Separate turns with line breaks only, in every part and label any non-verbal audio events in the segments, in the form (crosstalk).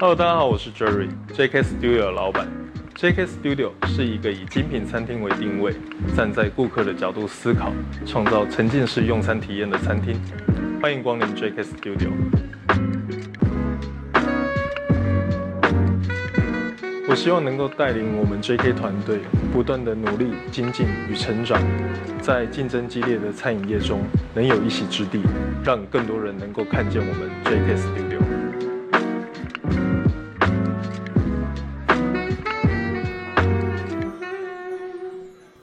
Hello，大家好，我是 Jerry，JK Studio 的老板。JK Studio 是一个以精品餐厅为定位，站在顾客的角度思考，创造沉浸式用餐体验的餐厅。欢迎光临 JK Studio。我希望能够带领我们 JK 团队，不断的努力精进与成长，在竞争激烈的餐饮业中，能有一席之地，让更多人能够看见我们 JK Studio。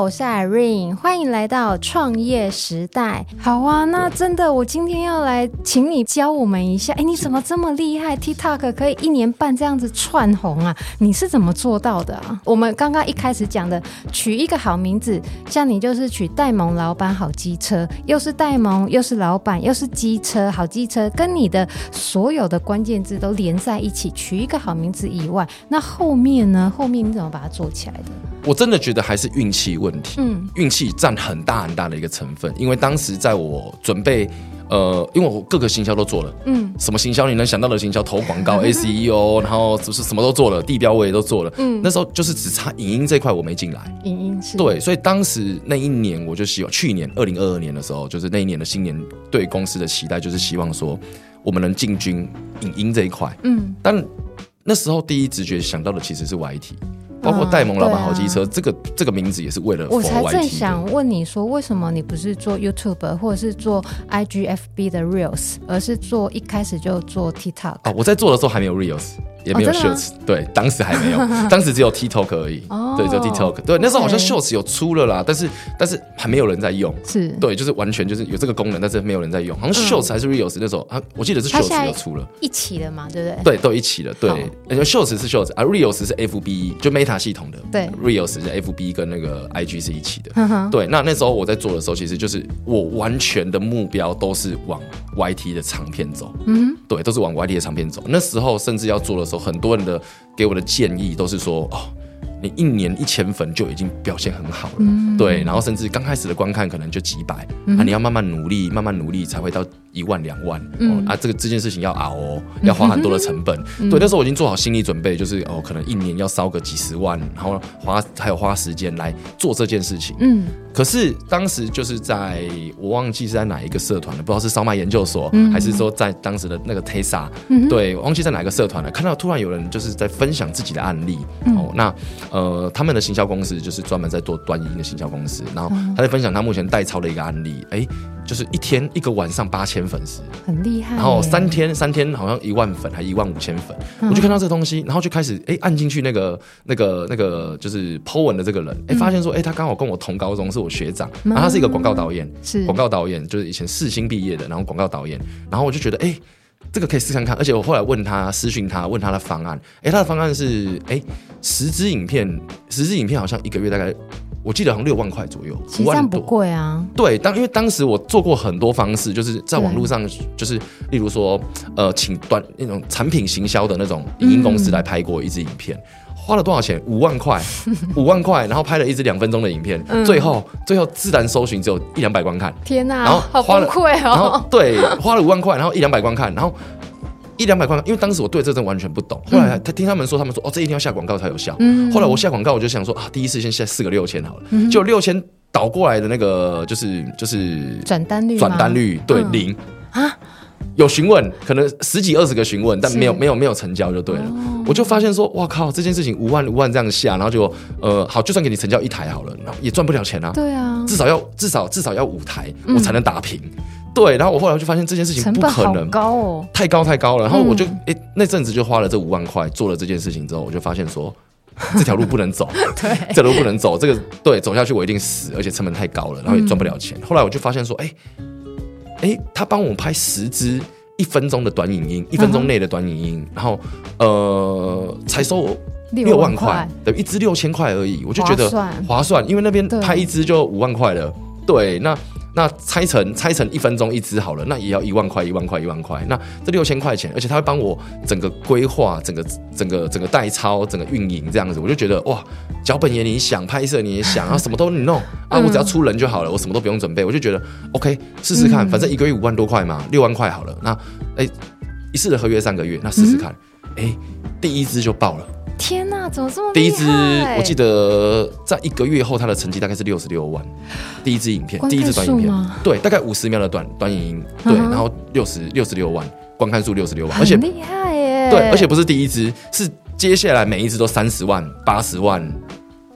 我是 Irene，欢迎来到创业时代。好啊，那真的，我今天要来请你教我们一下。哎，你怎么这么厉害？TikTok 可以一年半这样子窜红啊？你是怎么做到的啊？我们刚刚一开始讲的，取一个好名字，像你就是取戴蒙老板好机车，又是戴蒙，又是老板，又是机车好机车，跟你的所有的关键字都连在一起，取一个好名字以外，那后面呢？后面你怎么把它做起来的？
我真的觉得还是运气问题，嗯，运气占很大很大的一个成分。因为当时在我准备，呃，因为我各个行销都做了，嗯，什么行销你能想到的行销，投广告、(laughs) SEO，然后就是什么都做了，地标我也都做了，嗯，那时候就是只差影音这块我没进来，影音是，对，所以当时那一年我就希望，去年二零二二年的时候，就是那一年的新年对公司的期待就是希望说我们能进军影音这一块，嗯，但那时候第一直觉想到的其实是 YT。包括戴蒙老板好机车，这个这个名字也是为了
我才正想问你说，为什么你不是做 YouTube 或者是做 IGFB 的 Reels，而是做一开始就做 TikTok？
哦，我在做的时候还没有 Reels。也没有 shorts，对，当时还没有，(laughs) 当时只有 TikTok 而已，对，只有 TikTok，对，那时候好像 shorts 有出了啦，但是但是还没有人在用，是。对，就是完全就是有这个功能，但是没有人在用，好像 shorts 还是 reels 那时候啊，我记得是 shorts 有出了，
一起的嘛，对不对？
对，都一起的，对，因为 shorts 是 shorts，而 reels 是 FB 就 Meta 系统的，对，reels 是 FB 跟那个 IG 是一起的，对，那那时候我在做的时候，其实就是我完全的目标都是往 YT 的长片走，嗯，对，都是往 YT 的长片走，那时候甚至要做的时候。很多人的给我的建议都是说，哦。你一年一千粉就已经表现很好了，嗯、对，然后甚至刚开始的观看可能就几百，嗯、啊，你要慢慢努力，慢慢努力才会到一万两万，嗯、哦，啊，这个这件事情要熬哦，要花很多的成本，嗯、对，那时候我已经做好心理准备，就是哦，可能一年要烧个几十万，然后花还有花时间来做这件事情，嗯，可是当时就是在我忘记是在哪一个社团了，不知道是烧麦研究所，嗯、还是说在当时的那个 Tesla，嗯、对，我忘记在哪个社团了，看到突然有人就是在分享自己的案例，嗯、哦，那。呃，他们的行销公司就是专门在做短影音的行销公司，然后他在分享他目前代操的一个案例，哎，就是一天一个晚上八千粉丝，
很厉害。
然后三天三天好像一万粉，还一万五千粉，嗯、我就看到这个东西，然后就开始哎按进去那个那个那个就是 Po 文的这个人，哎发现说哎他刚好跟我同高中，是我学长，然后他是一个广告导演，是。广告导演，就是以前四星毕业的，然后广告导演，然后我就觉得哎。这个可以试看看，而且我后来问他私讯他问他的方案，哎，他的方案是哎十支影片，十支影片好像一个月大概我记得好像六万块左右，
其实这样不贵啊。
对，当因为当时我做过很多方式，就是在网络上，就是例如说呃，请短那种产品行销的那种影音公司来拍过一支影片。嗯花了多少钱？五万块，(laughs) 五万块，然后拍了一支两分钟的影片，嗯、最后最后自然搜寻只有一两百观看。
天哪，
然后
好崩溃哦。
然后对，花了五万块，然后一两百观看，然后一两百观看，因为当时我对这真完全不懂。后来他听他们说，他们说哦，这一定要下广告才有效。嗯。后来我下广告，我就想说啊，第一次先下四个六千好了，就六千倒过来的那个就是就是
转单率，
转单率对、嗯、零啊。有询问，可能十几二十个询问，但没有没有没有成交就对了。哦、我就发现说，哇靠，这件事情五万五万这样下，然后就呃好，就算给你成交一台好了，然后也赚不了钱啊。对啊，至少要至少至少要五台，我才能打平。嗯、对，然后我后来就发现这件事情不可能，
高哦，
太高太高了。然后我就诶、嗯欸、那阵子就花了这五万块做了这件事情之后，我就发现说。(laughs) 这条路不能走，(laughs)
对，
这条路不能走，这个对走下去我一定死，而且成本太高了，然后也赚不了钱。嗯、后来我就发现说，哎、欸，哎、欸，他帮我拍十支一分钟的短影音，一分钟内的短影音，然后呃，才收我六万块，对，一支六千块而已，我就觉得划算，划算，因为那边拍一支就五万块了，对，那。那拆成拆成一分钟一支好了，那也要一万块一万块一万块。那这六千块钱，而且他会帮我整个规划、整个整个整个代操、整个运营这样子，我就觉得哇，脚本也你想，拍摄你也想啊，什么都你弄啊，我只要出人就好了，我什么都不用准备，我就觉得 OK，试试看，反正一个月五万多块嘛，六万块好了。那哎，一次的合约三个月，那试试看，哎，第一支就爆了。
天呐，怎么这么？
第一支我记得在一个月后，他的成绩大概是六十六万。第一支影片，第一支短影片，对，大概五十秒的短短影音，对，然后六十六十六万观看数，六十六万，而且
厉害耶！
对，而且不是第一支，是接下来每一支都三十万、八十万、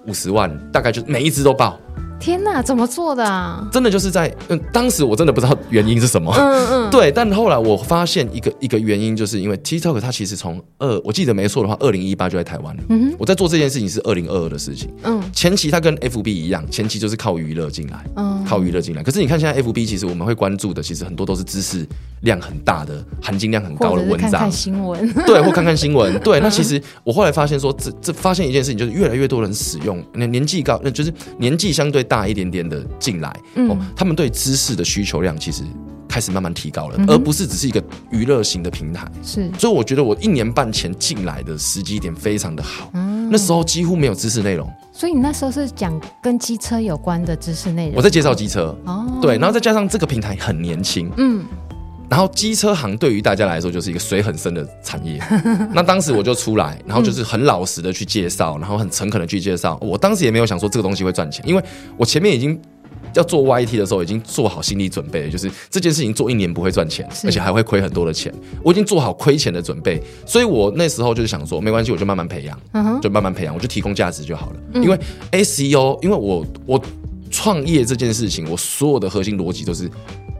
五十万，大概就每一支都爆。
天呐，怎么做的啊？
真的就是在嗯，当时我真的不知道原因是什么。嗯嗯，(laughs) 对。但后来我发现一个一个原因，就是因为 TikTok 它其实从二，我记得没错的话，二零一八就在台湾了。嗯哼。我在做这件事情是二零二二的事情。嗯。前期它跟 FB 一样，前期就是靠娱乐进来。嗯。靠娱乐进来。可是你看现在 FB，其实我们会关注的，其实很多都是知识量很大的、含金量很高的文章。
看看新闻。(laughs)
对，或看看新闻。(laughs) 对。那其实我后来发现说，这这发现一件事情，就是越来越多人使用，年年纪高，那就是年纪相对大一点点的。进来，哦，他们对知识的需求量其实开始慢慢提高了，而不是只是一个娱乐型的平台。是，所以我觉得我一年半前进来的时机点非常的好，那时候几乎没有知识内容。
所以你那时候是讲跟机车有关的知识内容？
我在介绍机车，哦，对，然后再加上这个平台很年轻，嗯，然后机车行对于大家来说就是一个水很深的产业。(laughs) 那当时我就出来，然后就是很老实的去介绍，然后很诚恳的去介绍。我当时也没有想说这个东西会赚钱，因为我前面已经。要做 YT 的时候，已经做好心理准备，就是这件事情做一年不会赚钱，而且还会亏很多的钱。我已经做好亏钱的准备，所以我那时候就是想说，没关系，我就慢慢培养，就慢慢培养，我就提供价值就好了。因为 SEO，因为我我创业这件事情，我所有的核心逻辑都是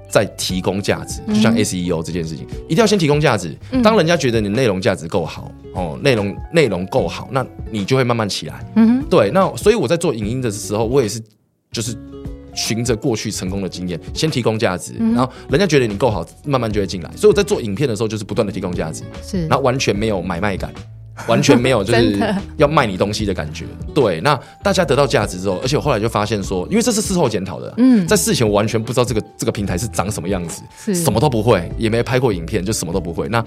在提供价值，就像 SEO 这件事情，一定要先提供价值。当人家觉得你内容价值够好，哦，内容内容够好，那你就会慢慢起来。嗯，对。那所以我在做影音的时候，我也是就是。循着过去成功的经验，先提供价值，嗯、然后人家觉得你够好，慢慢就会进来。所以我在做影片的时候，就是不断的提供价值，是，然后完全没有买卖感。完全没有，就是 (laughs) 要卖你东西的感觉。对，那大家得到价值之后，而且我后来就发现说，因为这是事后检讨的，嗯，在事前我完全不知道这个这个平台是长什么样子，是什么都不会，也没拍过影片，就什么都不会。那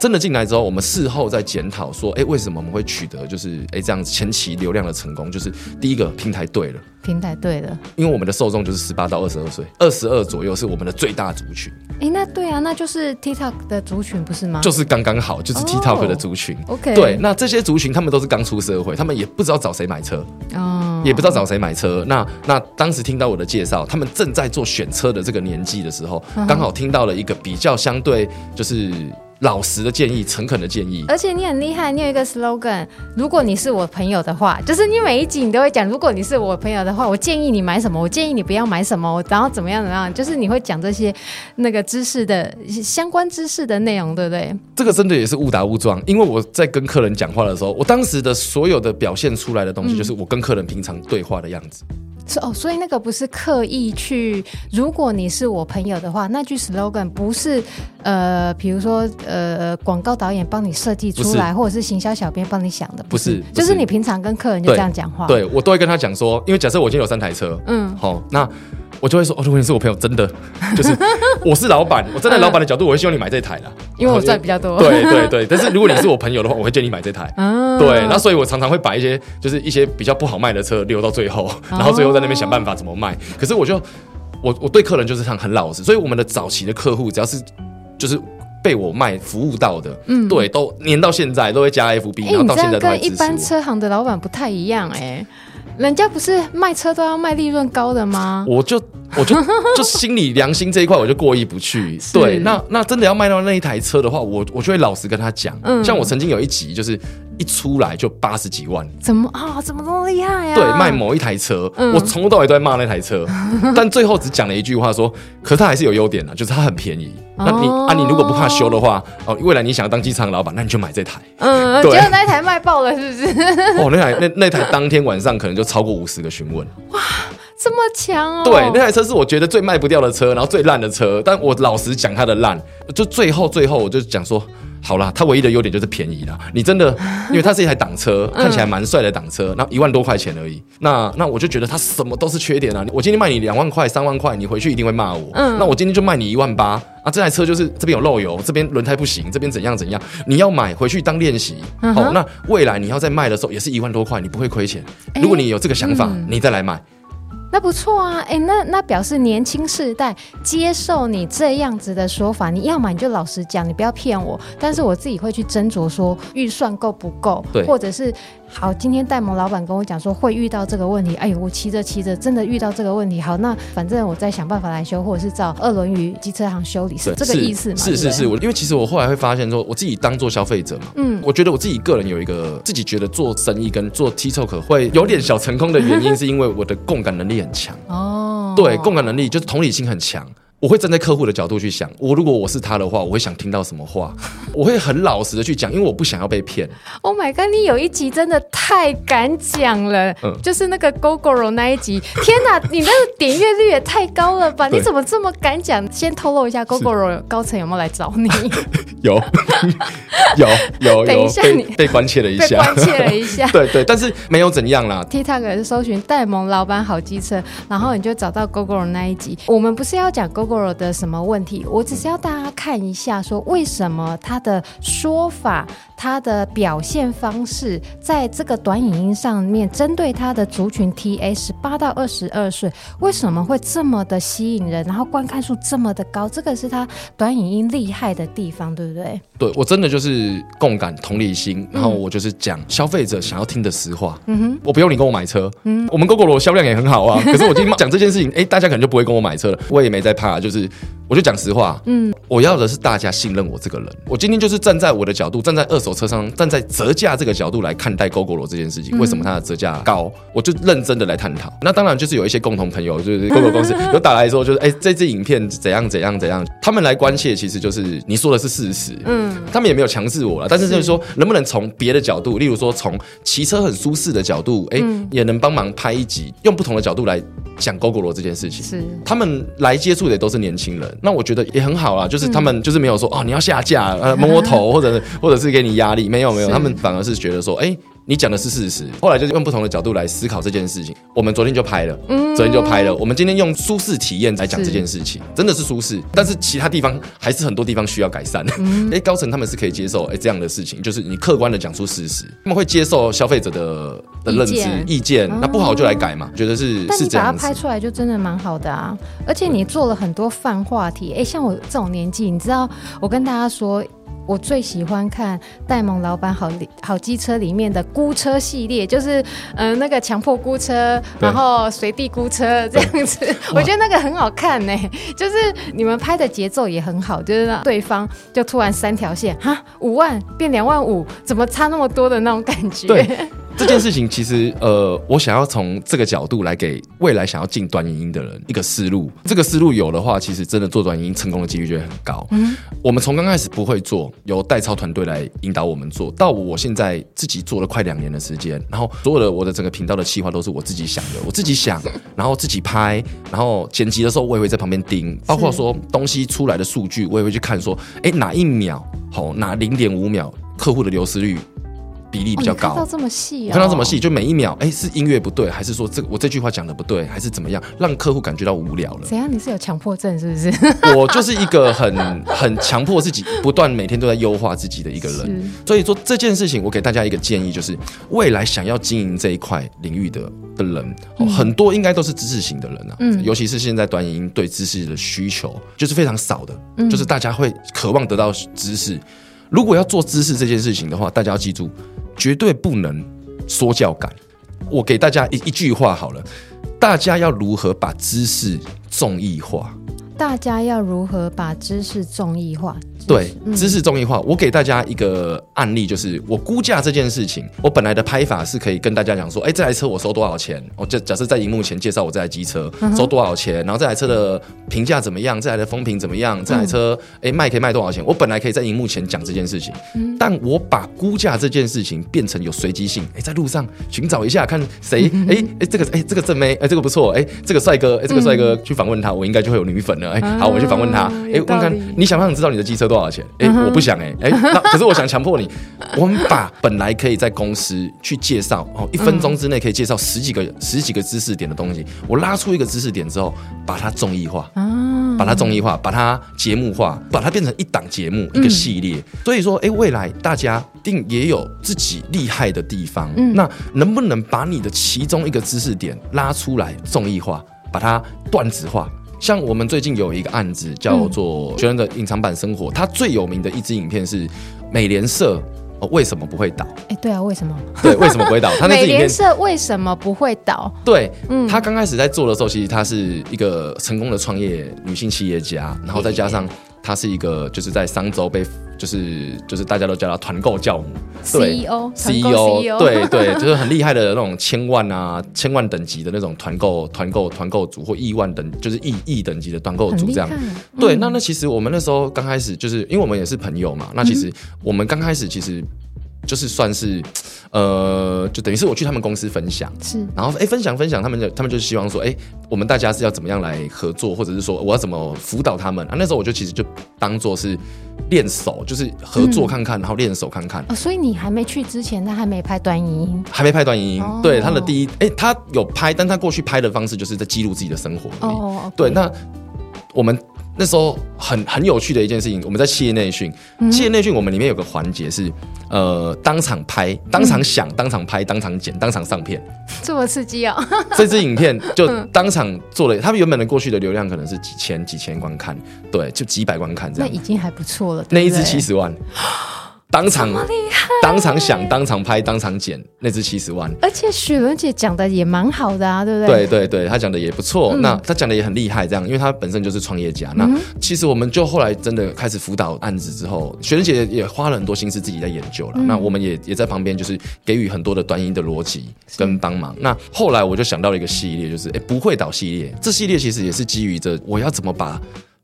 真的进来之后，我们事后再检讨说，哎，为什么我们会取得就是哎这样子前期流量的成功？就是第一个平台对了，
平台对的，
因为我们的受众就是十八到二十二岁，二十二左右是我们的最大族群。
哎，那对啊，那就是 TikTok 的族群不是吗？
就是刚刚好，就是 TikTok 的族群。Oh, OK，对，那这些族群他们都是刚出社会，他们也不知道找谁买车，哦，也不知道找谁买车。那那当时听到我的介绍，他们正在做选车的这个年纪的时候，刚好听到了一个比较相对就是。老实的建议，诚恳的建议，
而且你很厉害，你有一个 slogan。如果你是我朋友的话，就是你每一集你都会讲，如果你是我朋友的话，我建议你买什么，我建议你不要买什么，然后怎么样怎么样，就是你会讲这些那个知识的相关知识的内容，对不对？
这个真的也是误打误撞，因为我在跟客人讲话的时候，我当时的所有的表现出来的东西，就是我跟客人平常对话的样子。
哦，所以那个不是刻意去。如果你是我朋友的话，那句 slogan 不是呃，比如说呃，广告导演帮你设计出来，或者是行销小编帮你想的，不是，不是，就是你平常跟客人就这样讲话。
对，对我都会跟他讲说，因为假设我今天有三台车，嗯，好，那。我就会说哦，如果你是我朋友，真的 (laughs) 就是我是老板，我站在老板的角度，我会希望你买这台啦，
因为我赚比较多。
对对对，但是如果你是我朋友的话，我会建议你买这台。(laughs) 对，那所以我常常会把一些就是一些比较不好卖的车留到最后，然后最后在那边想办法怎么卖。可是我就我我对客人就是很很老实，所以我们的早期的客户只要是就是被我卖服务到的，嗯，对，都黏到现在都会加 FB，然后到现在都
跟一般车行的老板不太一样哎。人家不是卖车都要卖利润高的吗？
我就我就 (laughs) 就心里良心这一块我就过意不去。对，那那真的要卖到那一台车的话，我我就会老实跟他讲。嗯，像我曾经有一集就是。一出来就八十几万，
怎么啊、哦？怎么这么厉害呀、啊？
对，卖某一台车，嗯、我从头到尾都在骂那台车，(laughs) 但最后只讲了一句话说，可是它还是有优点的，就是它很便宜。哦、那你啊，你如果不怕修的话，哦，未来你想要当机车老板，那你就买这台。
嗯，(laughs) 对结果那台卖爆了，是不是？(laughs)
哦，那台那那台当天晚上可能就超过五十个询问。
哇，这么强哦！
对，那台车是我觉得最卖不掉的车，然后最烂的车，但我老实讲它的烂，就最后最后我就讲说。好啦，它唯一的优点就是便宜啦。你真的，(laughs) 因为它是一台挡车，看起来蛮帅的挡车，那一万多块钱而已。那那我就觉得它什么都是缺点啊。我今天卖你两万块、三万块，你回去一定会骂我。嗯，那我今天就卖你一万八啊。这台车就是这边有漏油，这边轮胎不行，这边怎样怎样。你要买回去当练习。好，那未来你要再卖的时候也是一万多块，你不会亏钱。如果你有这个想法，你再来买。
那不错啊，哎，那那表示年轻世代接受你这样子的说法，你要么你就老实讲，你不要骗我。但是我自己会去斟酌说预算够不够，对，或者是好，今天戴蒙老板跟我讲说会遇到这个问题，哎呦，我骑着骑着真的遇到这个问题，好，那反正我再想办法来修，或者是找二轮鱼机车行修理，是这个意思吗？
是是是，我因为其实我后来会发现说，我自己当做消费者嘛，嗯，我觉得我自己个人有一个自己觉得做生意跟做 TikTok 会有点小成功的原因，是因为我的共感能力很强哦。对，共感能力就是同理心很强。我会站在客户的角度去想，我如果我是他的话，我会想听到什么话？(laughs) 我会很老实的去讲，因为我不想要被骗。
Oh my god！你有一集真的太敢讲了，嗯，就是那个 Gogoro 那一集，天哪，(laughs) 你那个点阅率也太高了吧？你怎么这么敢讲？先透露一下，Gogoro 高层有没有来找你？(laughs)
有，有，有，
等一下你
被关切了一下，
关切了一下，
对对，但是没有怎样啦。
TikTok 是搜寻戴蒙老板好机车，然后你就找到 Gogoro 那一集。我们不是要讲 Go。过的什么问题？我只是要大家看一下，说为什么他的说法、他的表现方式，在这个短影音上面，针对他的族群 TA 十八到二十二岁，为什么会这么的吸引人，然后观看数这么的高？这个是他短影音厉害的地方，对不对？
对，我真的就是共感、同理心，然后我就是讲消费者想要听的实话。嗯哼，我不用你跟我买车，嗯，我们 Gogoro 销量也很好啊。(laughs) 可是我今天讲这件事情，哎，大家可能就不会跟我买车了。我也没在怕，就是。我就讲实话，嗯，我要的是大家信任我这个人。我今天就是站在我的角度，站在二手车商，站在折价这个角度来看待 Gogoro 这件事情。为什么它的折价高？我就认真的来探讨。那当然就是有一些共同朋友，就是 Gogoro 公司有打来说，就是哎，这支影片怎样怎样怎样。他们来关切，其实就是你说的是事实，嗯，他们也没有强制我了。但是就是说，能不能从别的角度，例如说从骑车很舒适的角度，哎，也能帮忙拍一集，用不同的角度来。讲 Gogoro 这件事情，是他们来接触的也都是年轻人，那我觉得也很好啦，就是他们就是没有说哦，你要下架，呃摸摸头 (laughs) 或者或者是给你压力，没有没有，他们反而是觉得说哎。欸你讲的是事实，后来就是用不同的角度来思考这件事情。我们昨天就拍了，嗯，昨天就拍了。我们今天用舒适体验来讲这件事情，真的是舒适，但是其他地方还是很多地方需要改善。嗯，(laughs) 哎，高层他们是可以接受哎这样的事情，就是你客观的讲出事实，他们会接受消费者的的认知意见，那不好就来改嘛，觉得是是这样。把它
拍出来就真的蛮好的啊，而且你做了很多泛话题，哎，像我这种年纪，你知道，我跟大家说。我最喜欢看戴蒙老板好好机车里面的估车系列，就是嗯、呃、那个强迫估车，然后随地估车这样子，(laughs) 我觉得那个很好看呢。就是你们拍的节奏也很好，就是让对方就突然三条线哈，五万变两万五，怎么差那么多的那种感觉？
对。这件事情其实，呃，我想要从这个角度来给未来想要进短影音的人一个思路。这个思路有的话，其实真的做短影音成功的几率就会很高。嗯，我们从刚开始不会做，由代操团队来引导我们做到我现在自己做了快两年的时间，然后所有的我的整个频道的企划都是我自己想的，我自己想，然后自己拍，然后剪辑的时候我也会在旁边盯，包括说东西出来的数据，我也会去看说，哎，哪一秒好，哪零点五秒客户的流失率。比例比较高，
看到这么细，
我看到这么细，就每一秒，哎，是音乐不对，还是说这我这句话讲的不对，还是怎么样，让客户感觉到无聊了？
怎样？你是有强迫症是不是？(laughs)
我就是一个很很强迫自己，不断每天都在优化自己的一个人。所以说这件事情，我给大家一个建议，就是未来想要经营这一块领域的的人，很多应该都是知识型的人啊，嗯，尤其是现在短影音对知识的需求就是非常少的，就是大家会渴望得到知识。如果要做知识这件事情的话，大家要记住，绝对不能说教感。我给大家一一句话好了，大家要如何把知识众益化？
大家要如何把知识众益化？
对，知识综艺化。我给大家一个案例，就是我估价这件事情，我本来的拍法是可以跟大家讲说，哎，这台车我收多少钱？我就假设在荧幕前介绍我这台机车收多少钱，然后这台车的评价怎么样，这台的风评怎么样，这台车哎卖可以卖多少钱？我本来可以在荧幕前讲这件事情，但我把估价这件事情变成有随机性，哎，在路上寻找一下看谁，哎哎这个哎这个正妹，哎这个不错，哎这个帅哥，哎这个帅哥去访问他，我应该就会有女粉了，哎好，我去访问他，哎问看你想不想知道你的机车多少钱？哎、欸，我不想哎、欸、哎、欸，可是我想强迫你，我们把本来可以在公司去介绍哦，一分钟之内可以介绍十几个十几个知识点的东西，我拉出一个知识点之后，把它综艺化，把它综艺化，把它节目化，把它变成一档节目一个系列。所以说，哎、欸，未来大家定也有自己厉害的地方，那能不能把你的其中一个知识点拉出来综艺化，把它段子化？像我们最近有一个案子叫做《学人的隐藏版生活》，它最有名的一支影片是美联社为什么不会倒？
哎，对啊，为什么？
对，为什么不会倒？(laughs) 他那
美联社为什么不会倒？
对，嗯，他刚开始在做的时候，其实他是一个成功的创业女性企业家，然后再加上他是一个就是在商周被。就是就是大家都叫他团购教母
，CEO
CEO 对对，(laughs) 就是很厉害的那种千万啊千万等级的那种团购团购团购组或亿万等就是亿亿等级的团购组这样。对，那那其实我们那时候刚开始就是因为我们也是朋友嘛，那其实我们刚开始其实。就是算是，呃，就等于是我去他们公司分享，是，然后哎、欸，分享分享，他们就他们就希望说，哎、欸，我们大家是要怎么样来合作，或者是说我要怎么辅导他们啊？那时候我就其实就当做是练手，就是合作看看，嗯、然后练手看看。
哦，所以你还没去之前，他还没拍短影音，
还没拍短影音。哦、对，他的第一，哎、欸，他有拍，但他过去拍的方式就是在记录自己的生活而已。哦，okay、对，那我们。那时候很很有趣的一件事情，我们在企业内训，企业内训我们里面有个环节是，呃，当场拍、当场想、当场拍、当场剪、当场上片，
这么刺激哦！(laughs)
这支影片就当场做了，他们原本的过去的流量可能是几千几千观看，对，就几百观看这样，
那已经还不错了。
那一支七十万。(gasps) 当场当场想，当场拍，当场剪，那支七十万。
而且雪伦姐讲的也蛮好的啊，对不对？
对对对，她讲的也不错。嗯、那她讲的也很厉害，这样，因为她本身就是创业家。嗯、那其实我们就后来真的开始辅导案子之后，雪伦姐也花了很多心思自己在研究了。嗯、那我们也也在旁边，就是给予很多的短音的逻辑跟帮忙。那后来我就想到了一个系列，就是哎不会倒系列。这系列其实也是基于着我要怎么把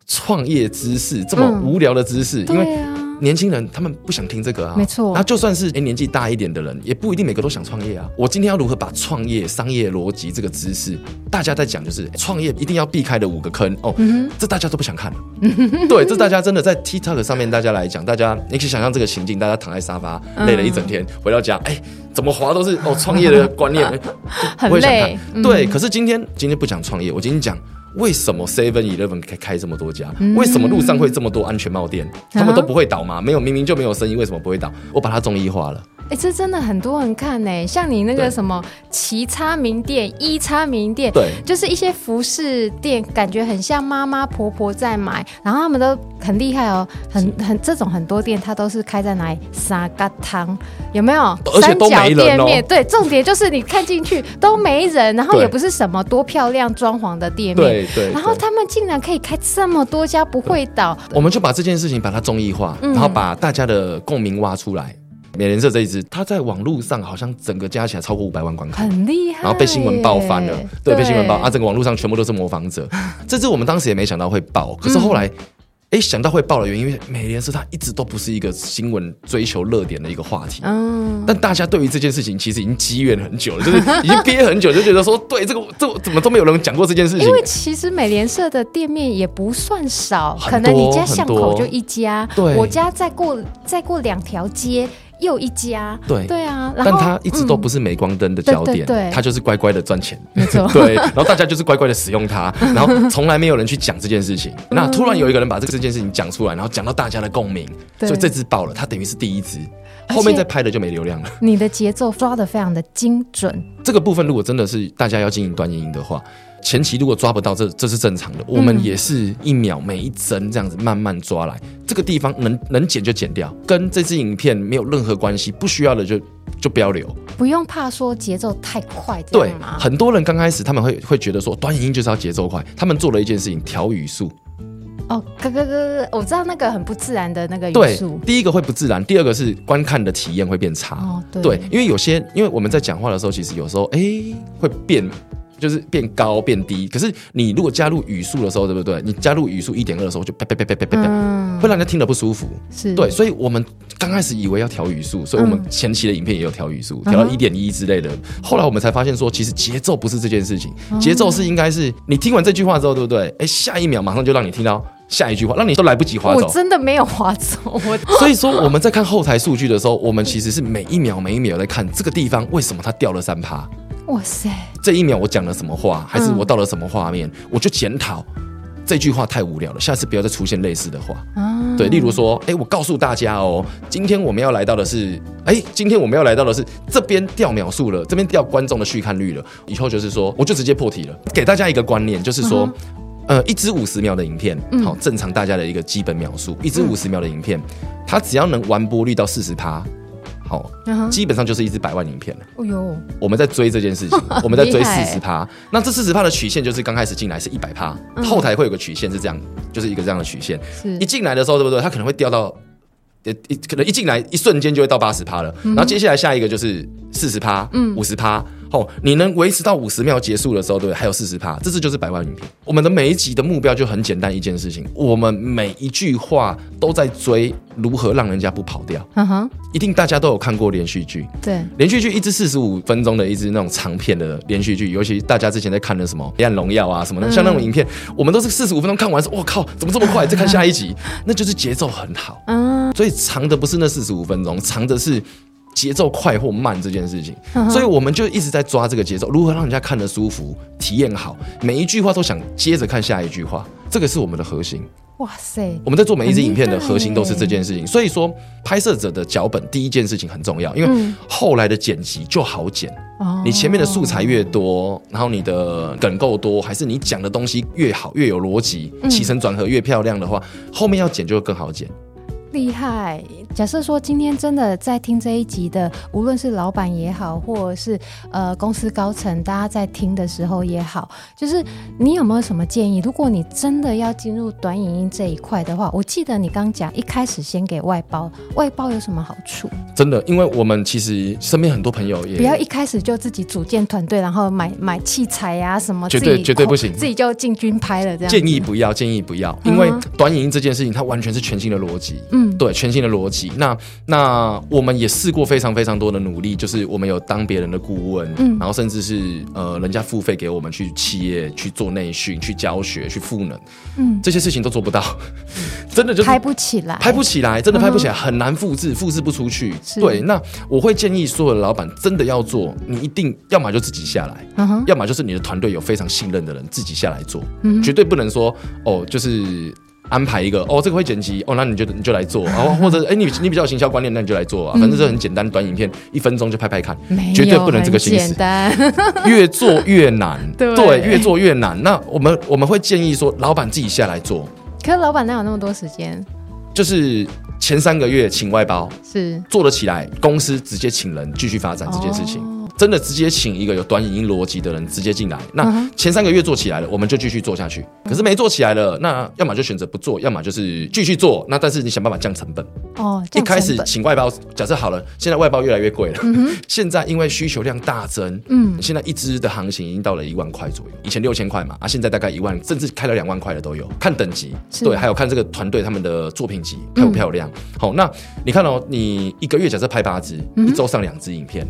创业知识这么无聊的知识，嗯、因为。年轻人他们不想听这个啊，
没错。
那就算是诶年纪大一点的人，也不一定每个都想创业啊。我今天要如何把创业、商业逻辑这个知识，大家在讲就是创业一定要避开的五个坑哦，嗯、这大家都不想看。(laughs) 对，这大家真的在 TikTok 上面，大家来讲，大家你可以想象这个情境，大家躺在沙发累了一整天，嗯、回到家，哎，怎么滑都是哦创业的观念，(laughs) 不会想看。累对，可是今天今天不讲创业，我今天讲。为什么 Seven Eleven 开开这么多家？为什么路上会这么多安全帽店？他们都不会倒吗？没有，明明就没有生意，为什么不会倒？我把它中医化了。
哎、欸，这真的很多人看呢，像你那个什么奇差名店、一差名店，对，就是一些服饰店，感觉很像妈妈婆婆在买，然后他们都很厉害哦，很很这种很多店，它都是开在哪里？沙嘎汤有没有？
而且都没人哦。三角店面，
对，重点就是你看进去都没人，然后也不是什么多漂亮装潢的店面，对对。对对，然后他们竟然可以开这么多家，不会倒。
我们就把这件事情把它综艺化，嗯、然后把大家的共鸣挖出来。美联社这一支，它在网络上好像整个加起来超过五百万观看，
很厉害。
然后被新闻爆翻了，对，对被新闻爆啊！整个网络上全部都是模仿者。这支我们当时也没想到会爆，可是后来。嗯哎，想到会爆的原因，因为美联社它一直都不是一个新闻追求热点的一个话题。嗯，但大家对于这件事情其实已经积怨很久了，就是已经 (laughs) 憋很久，就觉得说，对这个这怎么都没有人讲过这件事情。
因为其实美联社的店面也不算少，可能你家巷口就一家，对，我家再过再过两条街。又一家，对。对啊，
但他一直都不是镁光灯的焦点，对，他就是乖乖的赚钱，
没错，(laughs)
对，然后大家就是乖乖的使用它，(laughs) 然后从来没有人去讲这件事情，那突然有一个人把这个这件事情讲出来，然后讲到大家的共鸣，所以这只爆了，它等于是第一只，后面再拍的就没流量了。
你的节奏抓的非常的精准，
这个部分如果真的是大家要经营短影音的话。前期如果抓不到，这这是正常的。我们也是一秒每一帧这样子慢慢抓来，这个地方能能剪就剪掉，跟这支影片没有任何关系，不需要的就就不要留，
不用怕说节奏太快。
对，很多人刚开始他们会会觉得说短影音就是要节奏快，他们做了一件事情调语速。
哦，咯咯咯，我知道那个很不自然的那个语速。
对，第一个会不自然，第二个是观看的体验会变差。
哦，对，
对，因为有些因为我们在讲话的时候，其实有时候哎会变。就是变高变低，可是你如果加入语速的时候，对不对？你加入语速一点二的时候，就啪啪啪啪啪啪啪，会让人家听得不舒服。
是
对，所以我们刚开始以为要调语速，所以我们前期的影片也有调语速，调到一点一之类的。后来我们才发现说，其实节奏不是这件事情，节奏是应该是你听完这句话之后，对不对？哎，下一秒马上就让你听到下一句话，让你都来不及划走。
我真的没有划走，我。
所以说我们在看后台数据的时候，我们其实是每一秒每一秒在看这个地方为什么它掉了三趴。
哇塞！
这一秒我讲了什么话，还是我到了什么画面，嗯、我就检讨这句话太无聊了，下次不要再出现类似的话。啊、对，例如说，哎，我告诉大家哦，今天我们要来到的是，哎，今天我们要来到的是这边掉秒数了，这边掉观众的续看率了。以后就是说，我就直接破题了，给大家一个观念，就是说，嗯、呃，一支五十秒的影片，好，正常大家的一个基本秒数，一支五十秒的影片，它只要能完播率到四十趴。好，基本上就是一支百万影片了。哦呦，我们在追这件事情，(laughs) 我们在追四十趴。那这四十趴的曲线就是刚开始进来是一百趴，后台会有个曲线是这样，就是一个这样的曲线。一进来的时候，对不对？它可能会掉到，一可能一进来一瞬间就会到八十趴了。然后接下来下一个就是四十趴，嗯，五十趴。哦，你能维持到五十秒结束的时候，对，还有四十趴，这次就是百万影片。我们的每一集的目标就很简单，一件事情，我们每一句话都在追如何让人家不跑掉。嗯哼，一定大家都有看过连续剧，对，连续剧一支四十五分钟的一支那种长片的连续剧，尤其大家之前在看的什么《黑暗荣耀》啊什么的，像那种影片，我们都是四十五分钟看完说，我靠，怎么这么快？再看下一集，那就是节奏很好。嗯，所以长的不是那四十五分钟，长的是。节奏快或慢这件事情，所以我们就一直在抓这个节奏，如何让人家看得舒服、体验好，每一句话都想接着看下一句话，这个是我们的核心。哇塞！我们在做每一支影片的核心都是这件事情，所以说拍摄者的脚本第一件事情很重要，因为后来的剪辑就好剪。你前面的素材越多，然后你的梗够多，还是你讲的东西越好、越有逻辑、起承转合越漂亮的话，后面要剪就会更好剪。
厉害！假设说今天真的在听这一集的，无论是老板也好，或者是呃公司高层，大家在听的时候也好，就是你有没有什么建议？如果你真的要进入短影音这一块的话，我记得你刚讲一开始先给外包，外包有什么好处？
真的，因为我们其实身边很多朋友也
不要一开始就自己组建团队，然后买买器材呀、啊、什么，
绝对绝对不行，
自己就进军拍了这样。
建议不要，建议不要，因为短影音这件事情它完全是全新的逻辑。嗯。对，全新的逻辑。那那我们也试过非常非常多的努力，就是我们有当别人的顾问，嗯，然后甚至是呃，人家付费给我们去企业去做内训、去教学、去赋能，嗯，这些事情都做不到，(laughs) 真的就是
拍不起来，
拍不起来，真的拍不起来，很难复制，复制不出去。对，那我会建议所有的老板真的要做，你一定要么就自己下来，要么就是你的团队有非常信任的人自己下来做，嗯，绝对不能说哦，就是。安排一个哦，这个会剪辑哦，那你就你就来做。(laughs) 哦，或者哎，你你比较有行销观念，那你就来做啊，反正这很简单，短影片一分钟就拍拍看，绝对不能这个形式，越做越难，(laughs) 对，越做越难。那我们我们会建议说，老板自己下来做。
可是老板哪有那么多时间？
就是前三个月请外包，是。做得起来，公司直接请人继续发展这件事情。真的直接请一个有短影音逻辑的人直接进来，那前三个月做起来了，我们就继续做下去。可是没做起来了，那要么就选择不做，要么就是继续做。那但是你想办法降成本。哦，一开始请外包，假设好了，现在外包越来越贵了。嗯、现在因为需求量大增，嗯，现在一支的行情已经到了一万块左右，以前六千块嘛，啊，现在大概一万，甚至开了两万块的都有。看等级，对，还有看这个团队他们的作品集漂不漂亮。嗯、好，那你看哦，你一个月假设拍八支，一周上两支影片。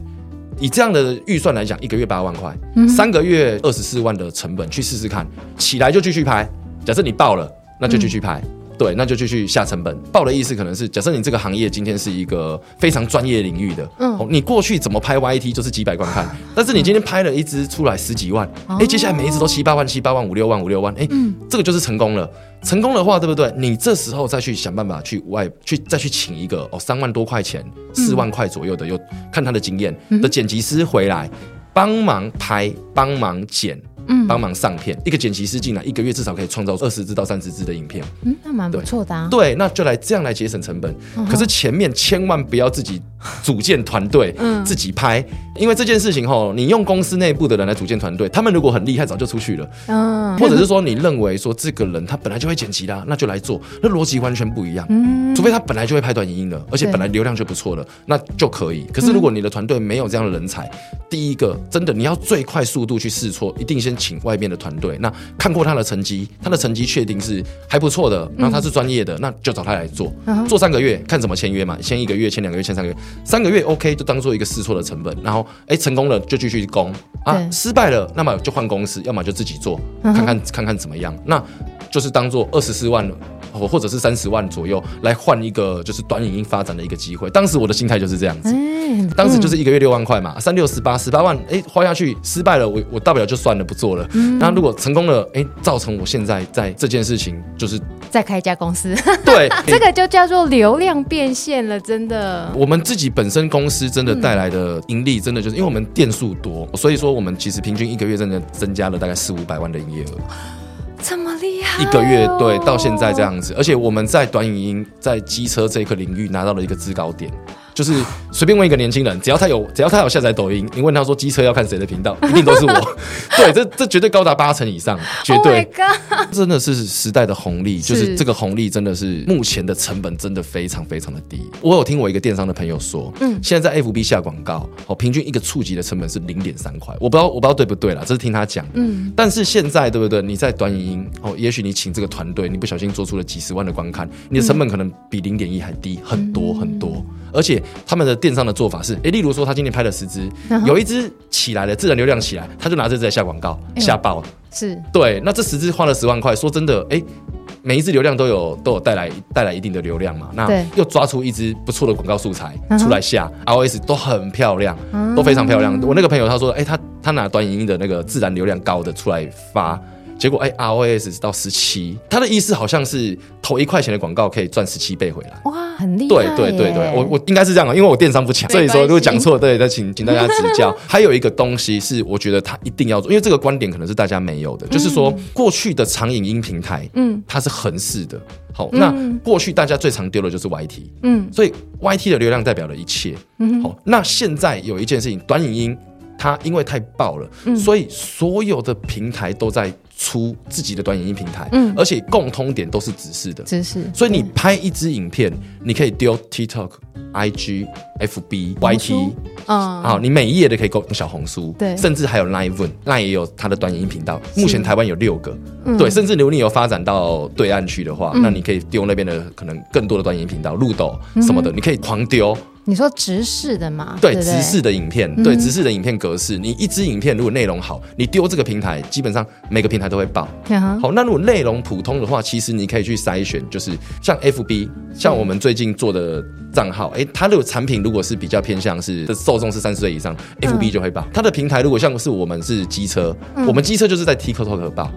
以这样的预算来讲，一个月八万块，嗯、三个月二十四万的成本去试试看，起来就继续拍。假设你爆了，那就继续拍。嗯对，那就继续下成本。爆的意思可能是，假设你这个行业今天是一个非常专业领域的，嗯，你过去怎么拍 YT 就是几百观看，但是你今天拍了一支出来十几万，哎、嗯，接下来每一支都七八万、七八万、五六万、五六万，哎，嗯，这个就是成功了。成功的话，对不对？你这时候再去想办法去外去再去请一个哦三万多块钱、四万块左右的，又看他的经验的剪辑师回来帮忙拍、帮忙剪。嗯，帮忙上片，一个剪辑师进来，一个月至少可以创造二十支到三十支的影片。
嗯，那蛮不错的啊。
对，那就来这样来节省成本。可是前面千万不要自己组建团队，嗯，自己拍。因为这件事情吼，你用公司内部的人来组建团队，他们如果很厉害，早就出去了。嗯，或者是说你认为说这个人他本来就会剪辑啦，那就来做，那逻辑完全不一样。嗯，除非他本来就会拍短影音的，而且本来流量就不错了，那就可以。可是如果你的团队没有这样的人才，第一个真的你要最快速度去试错，一定先请外面的团队。那看过他的成绩，他的成绩确定是还不错的，然后他是专业的，那就找他来做，做三个月看怎么签约嘛，签一个月，签两个月，签三个月，三个月 OK 就当做一个试错的成本，然后哎、欸、成功了就继续攻。啊，失败了那么就换公司，要么就自己做，看看看看怎么样，那就是当做二十四万。或或者是三十万左右来换一个就是短影音发展的一个机会，当时我的心态就是这样子，当时就是一个月六万块嘛，三六十八十八万，哎，花下去失败了，我我大不了就算了，不做了。那如果成功了，哎，造成我现在在这件事情就是
再开一家公司，
对，(laughs)
这个就叫做流量变现了，真的。
我们自己本身公司真的带来的盈利，真的就是因为我们店数多，所以说我们其实平均一个月真的增加了大概四五百万的营业额。
这么厉害，
一个月对，到现在这样子，而且我们在短影音、在机车这个领域拿到了一个制高点。就是随便问一个年轻人，只要他有只要他有下载抖音，你问他说机车要看谁的频道，(laughs) 一定都是我。(laughs) 对，这这绝对高达八成以上，绝对。Oh、真的是时代的红利，就是这个红利真的是目前的成本真的非常非常的低。我有听我一个电商的朋友说，嗯，现在在 FB 下广告，哦，平均一个触及的成本是零点三块，我不知道我不知道对不对啦，这是听他讲。嗯，但是现在对不对？你在短影音哦，也许你请这个团队，你不小心做出了几十万的观看，你的成本可能比零点一还低很多很多，而且。他们的电商的做法是，哎，例如说他今天拍了十支，有一支起来了，自然流量起来，他就拿这支来下广告，下爆了。是对，那这十支花了十万块，说真的，哎，每一支流量都有都有带来带来一定的流量嘛，那又抓出一支不错的广告素材出来下，ROS 都很漂亮，都非常漂亮。我那个朋友他说，哎，他他拿短影音的那个自然流量高的出来发。结果哎，ROS 到十七，他的意思好像是投一块钱的广告可以赚十七倍回来。
哇，很厉害！
对对对对，我我应该是这样啊，因为我电商不强，所以说如果讲错，对，再请请大家指教。(laughs) 还有一个东西是我觉得他一定要做，因为这个观点可能是大家没有的，就是说过去的长影音平台，嗯，它是横式的。好，那过去大家最常丢的就是 YT，嗯，所以 YT 的流量代表了一切。嗯，好，那现在有一件事情，短影音。它因为太爆了，嗯、所以所有的平台都在出自己的短影音平台，嗯，而且共通点都是直视的，
直视。
所以你拍一支影片，你可以丢 TikTok、IG、FB、YT，啊，好，你每一页都可以勾小红书，对，甚至还有 Line，Line 也有它的短影音频道。目前台湾有六个，嗯、对，甚至如果你有发展到对岸去的话，嗯、那你可以丢那边的可能更多的短影音频道，路斗什么的，嗯、你可以狂丢。
你说直视的吗？
对，直视的影片，对，直视的影片格式，你一支影片如果内容好，你丢这个平台，基本上每个平台都会爆。好，那如果内容普通的话，其实你可以去筛选，就是像 FB，像我们最近做的账号，哎，它的产品如果是比较偏向是受众是三十岁以上，FB 就会爆。它的平台如果像是我们是机车，我们机车就是在 TikTok 爆。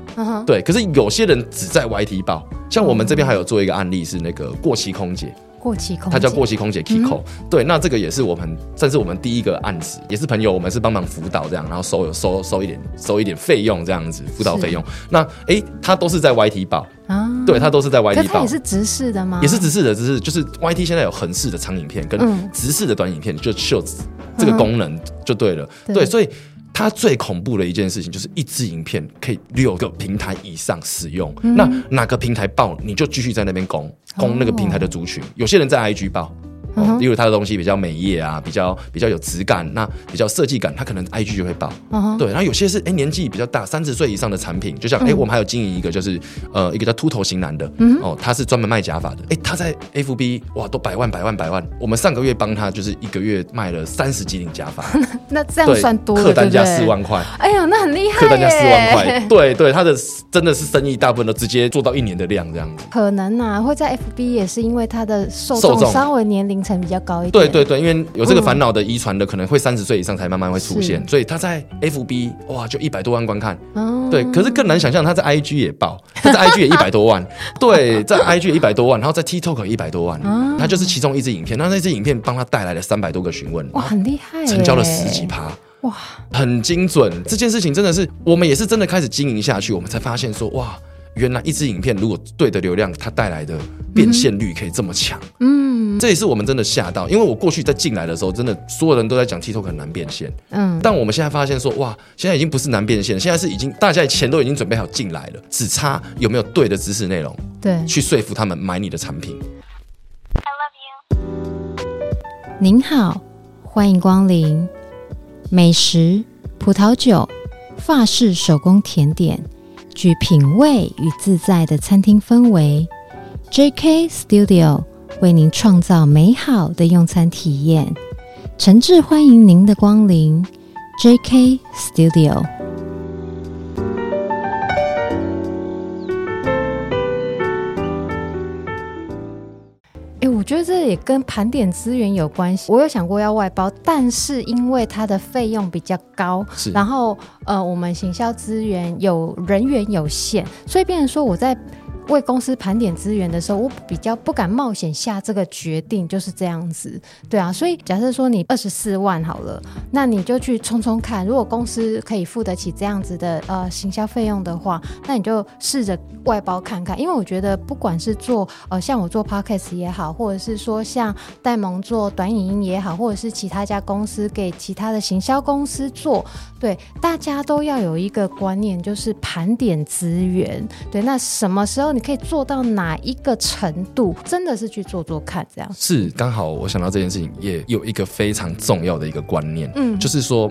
对，可是有些人只在 YT 爆，像我们这边还有做一个案例是那个过期空姐。
过期空姐，
他叫过期空姐 Kiko，嗯、对，那这个也是我们算是我们第一个案子，也是朋友，我们是帮忙辅导这样，然后收有收收一点收一点费用这样子辅导费用。那哎、欸，他都是在 YT 报。啊，对他都是在 YT 报，
也是直视的吗？
也是直视的，只是就是 YT 现在有横式的长影片跟直视的短影片，就 Shorts 这个功能就对了，嗯、对，所以。它最恐怖的一件事情就是一支影片可以六个平台以上使用，嗯、那哪个平台爆，你就继续在那边攻攻那个平台的族群。有些人在 IG 爆。哦，因为他的东西比较美业啊，比较比较有质感，那比较设计感，他可能 IG 就会爆。对，然后有些是哎年纪比较大，三十岁以上的产品，就像哎我们还有经营一个就是呃一个叫秃头型男的，哦他是专门卖假发的，哎他在 FB 哇都百万百万百万，我们上个月帮他就是一个月卖了三十几顶假发，(laughs)
那这样算多，
客单价四万块，
哎呀那很厉害，
客单价四万块，对对，他的真的是生意大部分都直接做到一年的量这样子，
可能啊会在 FB 也是因为他的受众。稍微年龄层比较高一点。
对对对，因为有这个烦恼的遗传的，可能会三十岁以上才慢慢会出现，所以他在 FB 哇就一百多万观看，对，可是更难想象他在 IG 也爆，他在 IG 也一百多万，(laughs) 对，在 IG 也一百多万，然后在 TikTok 也一百多万，他就是其中一支影片，那那支影片帮他带来了三百多个询问，
哇，很厉害，
成交了十几趴，哇，很精准，这件事情真的是我们也是真的开始经营下去，我们才发现说哇。原来一支影片如果对的流量，它带来的变现率可以这么强。嗯，这也是我们真的吓到，因为我过去在进来的时候，真的所有人都在讲 TikTok 很难变现。嗯，但我们现在发现说，哇，现在已经不是难变现，现在是已经大家钱都已经准备好进来了，只差有没有对的知识内容，对，去说服他们买你的产品。I love
you。您好，欢迎光临美食、葡萄酒、法式手工甜点。具品味与自在的餐厅氛围，JK Studio 为您创造美好的用餐体验，诚挚欢迎您的光临，JK Studio。觉得这也跟盘点资源有关系。我有想过要外包，但是因为它的费用比较高，然后呃，我们行销资源有人员有限，所以变成说我在。为公司盘点资源的时候，我比较不敢冒险下这个决定，就是这样子，对啊。所以假设说你二十四万好了，那你就去冲冲看，如果公司可以付得起这样子的呃行销费用的话，那你就试着外包看看。因为我觉得不管是做呃像我做 Podcast 也好，或者是说像戴蒙做短影音也好，或者是其他家公司给其他的行销公司做，对，大家都要有一个观念，就是盘点资源。对，那什么时候？你可以做到哪一个程度？真的是去做做看，这样
是刚好。我想到这件事情，也有一个非常重要的一个观念，嗯，就是说。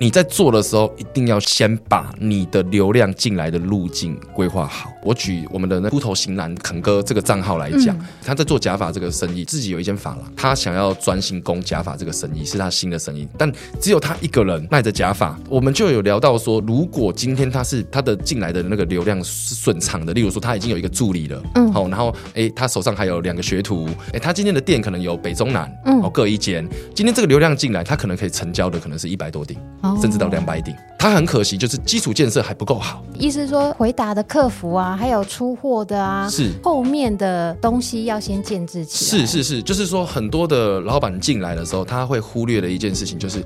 你在做的时候，一定要先把你的流量进来的路径规划好。我举我们的那秃头型男肯哥这个账号来讲，嗯、他在做假发这个生意，自己有一间发廊，他想要专心攻假发这个生意，是他新的生意。但只有他一个人卖着假发，我们就有聊到说，如果今天他是他的进来的那个流量是顺畅的，例如说他已经有一个助理了，嗯，好，然后哎，他手上还有两个学徒，哎，他今天的店可能有北中南，嗯，哦，各一间。今天这个流量进来，他可能可以成交的可能是一百多顶。甚至到两百顶，它很可惜，就是基础建设还不够好。
意思是说，回答的客服啊，还有出货的啊，是后面的东西要先建置起来。
是是是，就是说，很多的老板进来的时候，他会忽略的一件事情就是。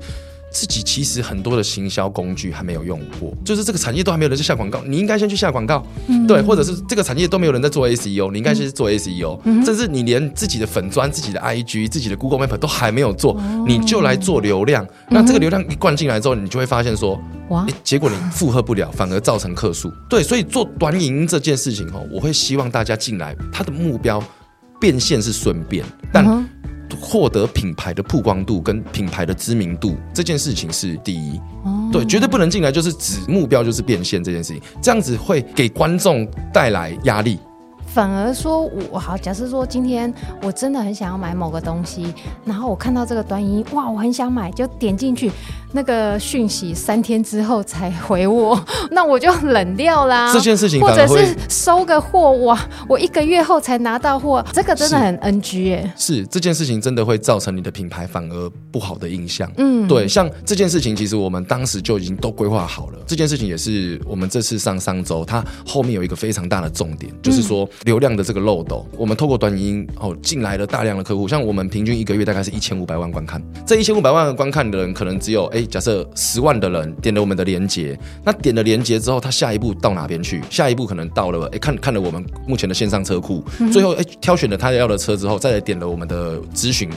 自己其实很多的行销工具还没有用过，就是这个产业都还没有人去下广告，你应该先去下广告，嗯、对，或者是这个产业都没有人在做 SEO，你应该先去做 SEO，、嗯、甚至你连自己的粉砖、自己的 IG、自己的 Google Map 都还没有做，哦、你就来做流量，那这个流量一灌进来之后，你就会发现说，哇，结果你负荷不了，反而造成客诉。对，所以做短影音这件事情哦，我会希望大家进来，他的目标变现是顺便，但。嗯获得品牌的曝光度跟品牌的知名度这件事情是第一，哦、对，绝对不能进来就是指目标就是变现这件事情，这样子会给观众带来压力。
反而说我好，假设说今天我真的很想要买某个东西，然后我看到这个短影音，哇，我很想买，就点进去。那个讯息三天之后才回我，(laughs) 那我就冷掉啦。
这件事情，
或者是收个货哇，我一个月后才拿到货，这个真的很 NG 哎。
是这件事情真的会造成你的品牌反而不好的印象。嗯，对，像这件事情，其实我们当时就已经都规划好了。这件事情也是我们这次上上周，它后面有一个非常大的重点，就是说流量的这个漏斗。我们透过短影音哦进来了大量的客户，像我们平均一个月大概是一千五百万观看，这一千五百万观看的人可能只有哎。假设十万的人点了我们的连接，那点了连接之后，他下一步到哪边去？下一步可能到了，哎，看看了我们目前的线上车库，嗯、最后哎挑选了他要的车之后，再来点了我们的咨询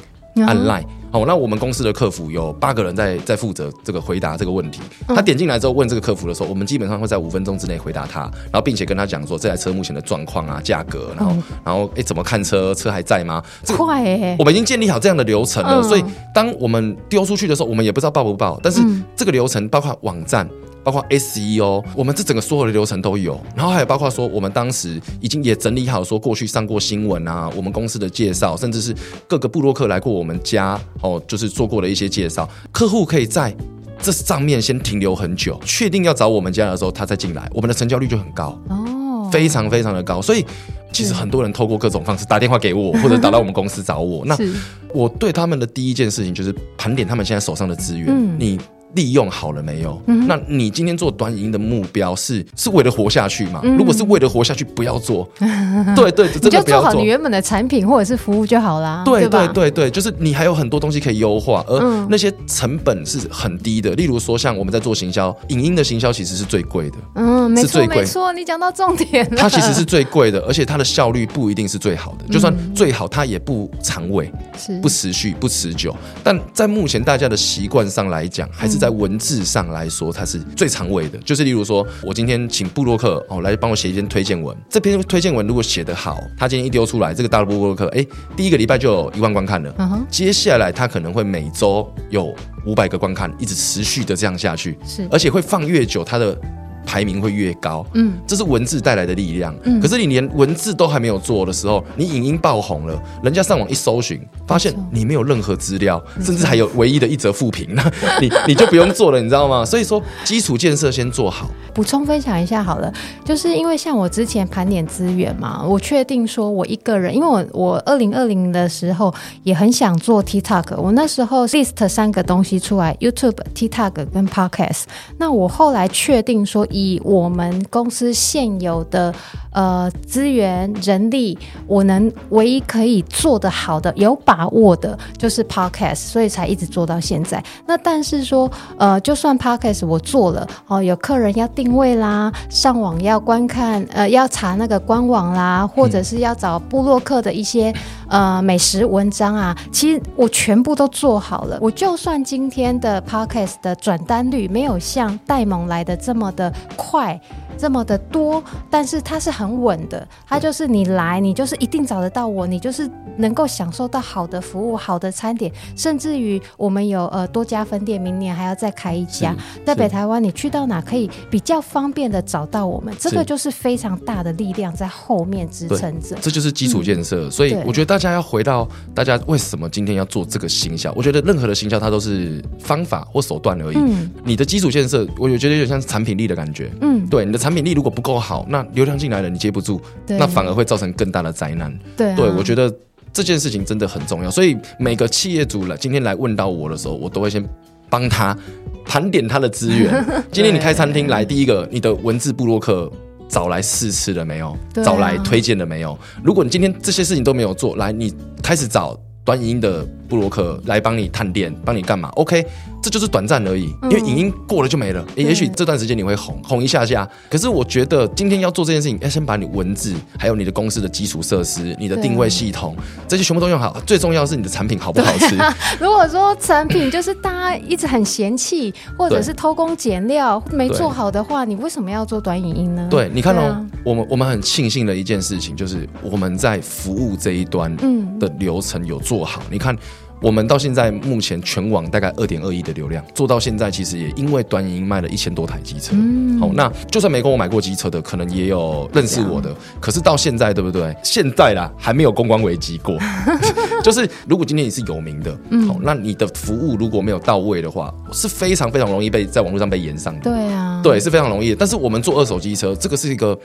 按 line。好，那我们公司的客服有八个人在在负责这个回答这个问题。他点进来之后问这个客服的时候，我们基本上会在五分钟之内回答他，然后并且跟他讲说这台车目前的状况啊、价格，然后然后哎怎么看车？车还在吗？
快哎！
我们已经建立好这样的流程了，所以当我们丢出去的时候，我们也不知道报不报。但是这个流程包括网站。包括 SEO，我们这整个所有的流程都有，然后还有包括说，我们当时已经也整理好，说过去上过新闻啊，我们公司的介绍，甚至是各个部落客来过我们家，哦，就是做过的一些介绍，客户可以在这上面先停留很久，确定要找我们家的时候，他再进来，我们的成交率就很高哦，非常非常的高，所以其实很多人透过各种方式打电话给我，(laughs) 或者打到我们公司找我，那我对他们的第一件事情就是盘点他们现在手上的资源，你。利用好了没有？嗯、那你今天做短影音的目标是是为了活下去吗？嗯、如果是为了活下去，不要做。对 (laughs) 对，真的不要做。
你就做好你原本的产品或者是服务就好啦。
对对对对，就是你还有很多东西可以优化，而那些成本是很低的。例如说，像我们在做行销，影音的行销其实是最贵的。
嗯，没错没错，你讲到重点了。
它其实是最贵的，而且它的效率不一定是最好的。就算最好，它也不长尾，是不持续、不持久。但在目前大家的习惯上来讲，还是在文字上来说，它是最长尾的。就是例如说，我今天请布洛克哦来帮我写一篇推荐文，这篇推荐文如果写得好，他今天一丢出来，这个大的部落客，哎，第一个礼拜就有一万观看了。Uh huh. 接下来他可能会每周有五百个观看，一直持续的这样下去，是，而且会放越久，他的。排名会越高，嗯，这是文字带来的力量。嗯，可是你连文字都还没有做的时候，你影音爆红了，人家上网一搜寻，发现你没有任何资料，甚至还有唯一的一则负评，那 (laughs) 你你就不用做了，你知道吗？所以说，基础建设先做好。
补充分享一下好了，就是因为像我之前盘点资源嘛，我确定说我一个人，因为我我二零二零的时候也很想做 TikTok，我那时候 list 三个东西出来：YouTube、TikTok 跟 Podcast。那我后来确定说。以我们公司现有的呃资源人力，我能唯一可以做得好的、有把握的，就是 Podcast，所以才一直做到现在。那但是说，呃，就算 Podcast 我做了哦，有客人要定位啦，上网要观看，呃，要查那个官网啦，或者是要找部落客的一些呃美食文章啊，其实我全部都做好了。我就算今天的 Podcast 的转单率没有像戴蒙来的这么的。快。这么的多，但是它是很稳的，它就是你来，你就是一定找得到我，你就是能够享受到好的服务、好的餐点，甚至于我们有呃多家分店，明年还要再开一家，在北台湾，你去到哪可以比较方便的找到我们，这个就是非常大的力量在后面支撑着，
这就是基础建设。嗯、所以我觉得大家要回到大家为什么今天要做这个行销？我觉得任何的行销它都是方法或手段而已。嗯，你的基础建设，我觉得有点像产品力的感觉。嗯，对，你的产品力如果不够好，那流量进来了你接不住，那反而会造成更大的灾难。对，啊、对，我觉得这件事情真的很重要。所以每个企业主来今天来问到我的时候，我都会先帮他盘点他的资源。(laughs) 今天你开餐厅来，第一个，你的文字部落客找来试吃了没有？啊、找来推荐了没有？如果你今天这些事情都没有做，来，你开始找短影音的布洛克来帮你探店，帮你干嘛？OK。这就是短暂而已，因为影音过了就没了。嗯、也许这段时间你会红红一下下，可是我觉得今天要做这件事情，要先把你文字，还有你的公司的基础设施、你的定位系统这些全部都用好。最重要的是你的产品好不好吃。啊、(laughs)
如果说产品就是大家一直很嫌弃，或者是偷工减料没做好的话，你为什么要做短影音呢？
对，你看哦，啊、我们我们很庆幸的一件事情就是我们在服务这一端的流程有做好。嗯、你看。我们到现在目前全网大概二点二亿的流量，做到现在其实也因为短影音卖了一千多台机车。嗯，好，那就算没跟我买过机车的，可能也有认识我的。(laughs) 可是到现在，对不对？现在啦，还没有公关危机过。(laughs) 就是如果今天你是有名的，好，那你的服务如果没有到位的话，是非常非常容易被在网络上被延上的。
对啊，
对，是非常容易的。但是我们做二手机车，这个是一个。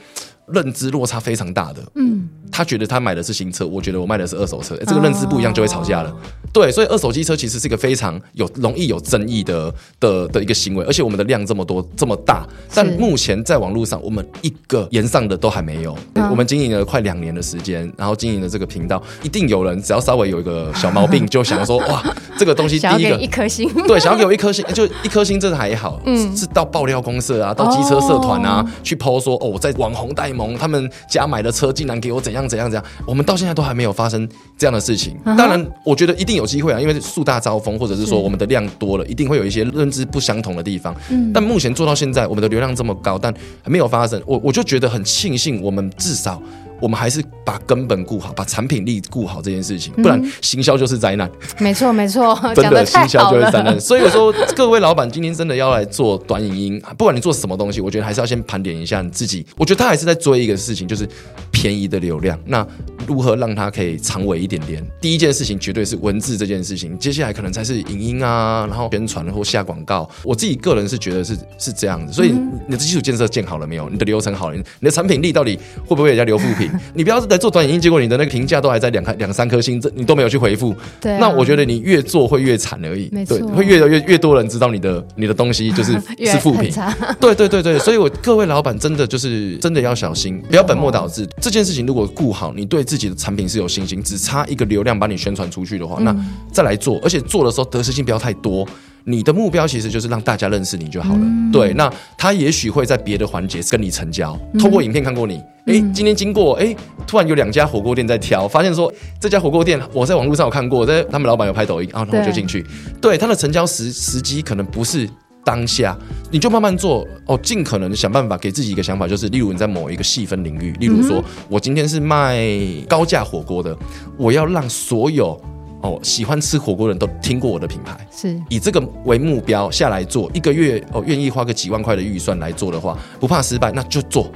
认知落差非常大的，嗯，他觉得他买的是新车，我觉得我卖的是二手车，欸，这个认知不一样就会吵架了。哦，对，所以二手机车其实是一个非常有容易有争议的的的一个行为，而且我们的量这么多这么大，但目前在网络上我们一个言上的都还没有。嗯，我们经营了快两年的时间，然后经营了这个频道，一定有人只要稍微有一个小毛病，就想要说 (laughs) 哇，这个东西第一个
一颗星，(laughs)
对，想要给我一颗星，就一颗星这还好，嗯，是到爆料公社啊，到机车社团啊，哦，去 po 说哦，我在网红戴。蒙他们家买的车竟然给我怎样怎样怎样，我们到现在都还没有发生这样的事情。当然，我觉得一定有机会啊，因为树大招风，或者是说我们的量多了，一定会有一些认知不相同的地方。嗯但目前做到现在，我们的流量这么高，但还没有发生，我我就觉得很庆幸，我们至少。我们还是把根本顾好，把产品力顾好这件事情，不然行销就是灾难。
没错，没错，(laughs)
真的行销就是灾难。(laughs) 所以我说，各位老板今天真的要来做短影音，不管你做什么东西，我觉得还是要先盘点一下你自己。我觉得他还是在追一个事情，就是便宜的流量。那如何让它可以长尾一点点。第一件事情绝对是文字这件事情，接下来可能才是影音啊，然后宣传或下广告。我自己个人是觉得是是这样子，所以你的基础建设建好了没有？你的流程好了，你的产品力到底会不会人家留负评？(laughs) 你不要是在做短影音，结果你的那个评价都还在两颗两三颗星，这你都没有去回复。
对、啊，
那我觉得你越做会越惨而已。
没错，
会越来越越多人知道你的你的东西就是 (laughs) 是负评。(laughs) 对对对对，所以我各位老板真的就是真的要小心，不要本末倒置。这件事情如果顾好，你对自己的产品是有信心，只差一个流量把你宣传出去的话，那再来做，而且做的时候得失心不要太多。你的目标其实就是让大家认识你就好了。对，那他也许会在别的环节跟你成交，透过影片看过你，哎，今天经过，哎，突然有两家火锅店在挑，发现说这家火锅店我在网络上有看过，在他们老板有拍抖音啊，然后我就进去。对，他的成交时时机可能不是。当下你就慢慢做哦，尽可能想办法给自己一个想法，就是例如你在某一个细分领域，例如说我今天是卖高价火锅的，我要让所有哦喜欢吃火锅的人都听过我的品牌，
是
以这个为目标下来做，一个月哦愿意花个几万块的预算来做的话，不怕失败，那就做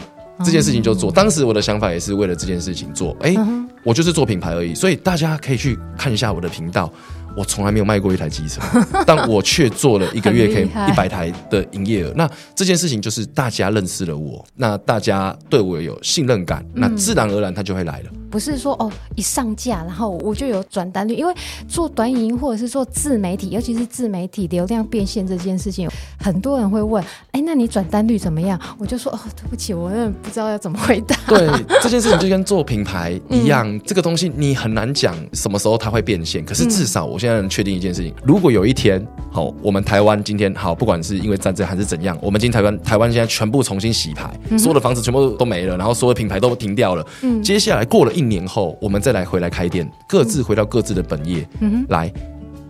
这件事情就做。当时我的想法也是为了这件事情做，哎，我就是做品牌而已，所以大家可以去看一下我的频道。我从来没有卖过一台机车，(laughs) 但我却做了一个月可以一百台的营业额。那这件事情就是大家认识了我，那大家对我有信任感，那自然而然他就会来了。
不是说哦，一上架然后我就有转单率，因为做短影音或者是做自媒体，尤其是自媒体流量变现这件事情，很多人会问，哎，那你转单率怎么样？我就说哦，对不起，我真的不知道要怎么回答。(laughs)
对，这件事情就跟做品牌一样，嗯、这个东西你很难讲什么时候它会变现，可是至少我现在能确定一件事情，如果有一天，好，我们台湾今天好，不管是因为战争还是怎样，我们今天台湾台湾现在全部重新洗牌，所有的房子全部都没了，然后所有的品牌都停掉了，嗯，接下来过了一年后，我们再来回来开店，各自回到各自的本业，嗯，来，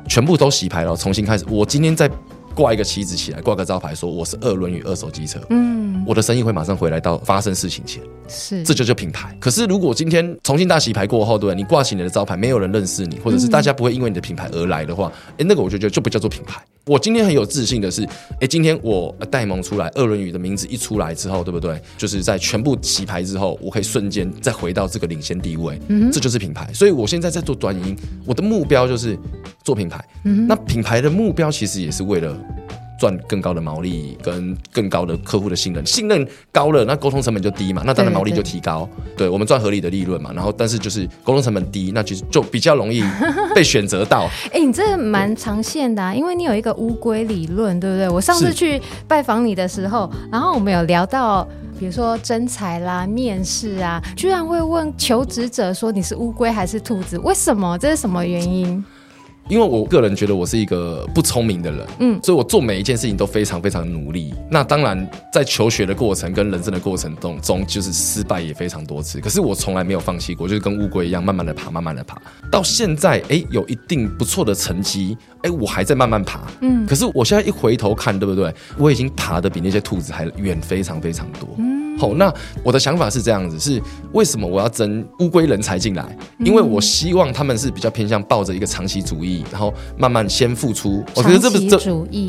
全部都洗牌了，重新开始。我今天再挂一个旗子起来，挂个招牌，说我是二轮与二手机车，嗯，我的生意会马上回来到发生事情前，
是，
这就叫品牌。可是如果今天重新大洗牌过后，对，你挂起你的招牌，没有人认识你，或者是大家不会因为你的品牌而来的话，哎，那个我就觉得就不叫做品牌。我今天很有自信的是，哎，今天我戴蒙出来，二轮语的名字一出来之后，对不对？就是在全部洗牌之后，我可以瞬间再回到这个领先地位，嗯，这就是品牌。所以我现在在做短影音，我的目标就是做品牌。嗯，那品牌的目标其实也是为了。赚更高的毛利跟更高的客户的信任，信任高了，那沟通成本就低嘛，那当然毛利就提高。对，我们赚合理的利润嘛。然后，但是就是沟通成本低，那其实就比较容易被选择到。
哎、欸，你这蛮长线的啊，因为你有一个乌龟理论，对不对？我上次去拜访你的时候，然后我们有聊到，比如说征才啦、面试啊，居然会问求职者说你是乌龟还是兔子？为什么？这是什么原因？
因为我个人觉得我是一个不聪明的人，嗯，所以我做每一件事情都非常非常努力。那当然，在求学的过程跟人生的过程中，中就是失败也非常多次。可是我从来没有放弃过，就是跟乌龟一样，慢慢的爬，慢慢的爬。到现在，哎，有一定不错的成绩，哎，我还在慢慢爬，嗯。可是我现在一回头看，对不对？我已经爬的比那些兔子还远，非常非常多，嗯。好，那我的想法是这样子：是为什么我要争乌龟人才进来？因为我希望他们是比较偏向抱着一个长期主义，然后慢慢先付出。我觉得这不是这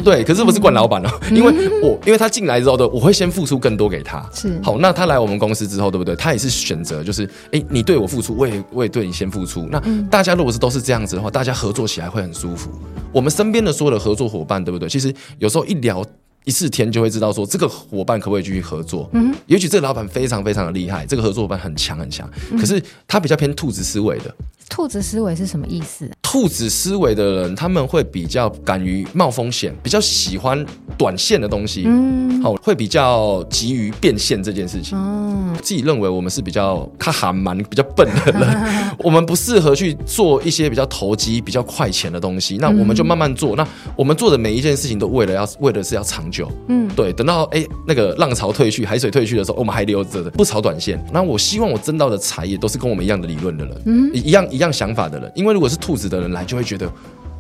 对，可是不是惯老板哦，(laughs) 因为我因为他进来之后的，我会先付出更多给他。是好，那他来我们公司之后，对不对？他也是选择，就是哎，你对我付出，我也我也对你先付出。那大家如果是都是这样子的话，大家合作起来会很舒服。我们身边的所有的合作伙伴，对不对？其实有时候一聊。一次天就会知道说这个伙伴可不可以继续合作。嗯，也许这个老板非常非常的厉害，这个合作伙伴很强很强，可是他比较偏兔子思维的。
兔子思维是什么意思？
兔子思维的人，他们会比较敢于冒风险，比较喜欢短线的东西。嗯，好，会比较急于变现这件事情。嗯，自己认为我们是比较他还蛮比较笨的人，(laughs) 我们不适合去做一些比较投机、比较快钱的东西。那我们就慢慢做。那我们做的每一件事情都为了要为的是要长久。嗯，对。等到哎那个浪潮退去、海水退去的时候，我们还留着的，不炒短线。那我希望我挣到的财也都是跟我们一样的理论的人，嗯，一样。一样想法的人，因为如果是兔子的人来，就会觉得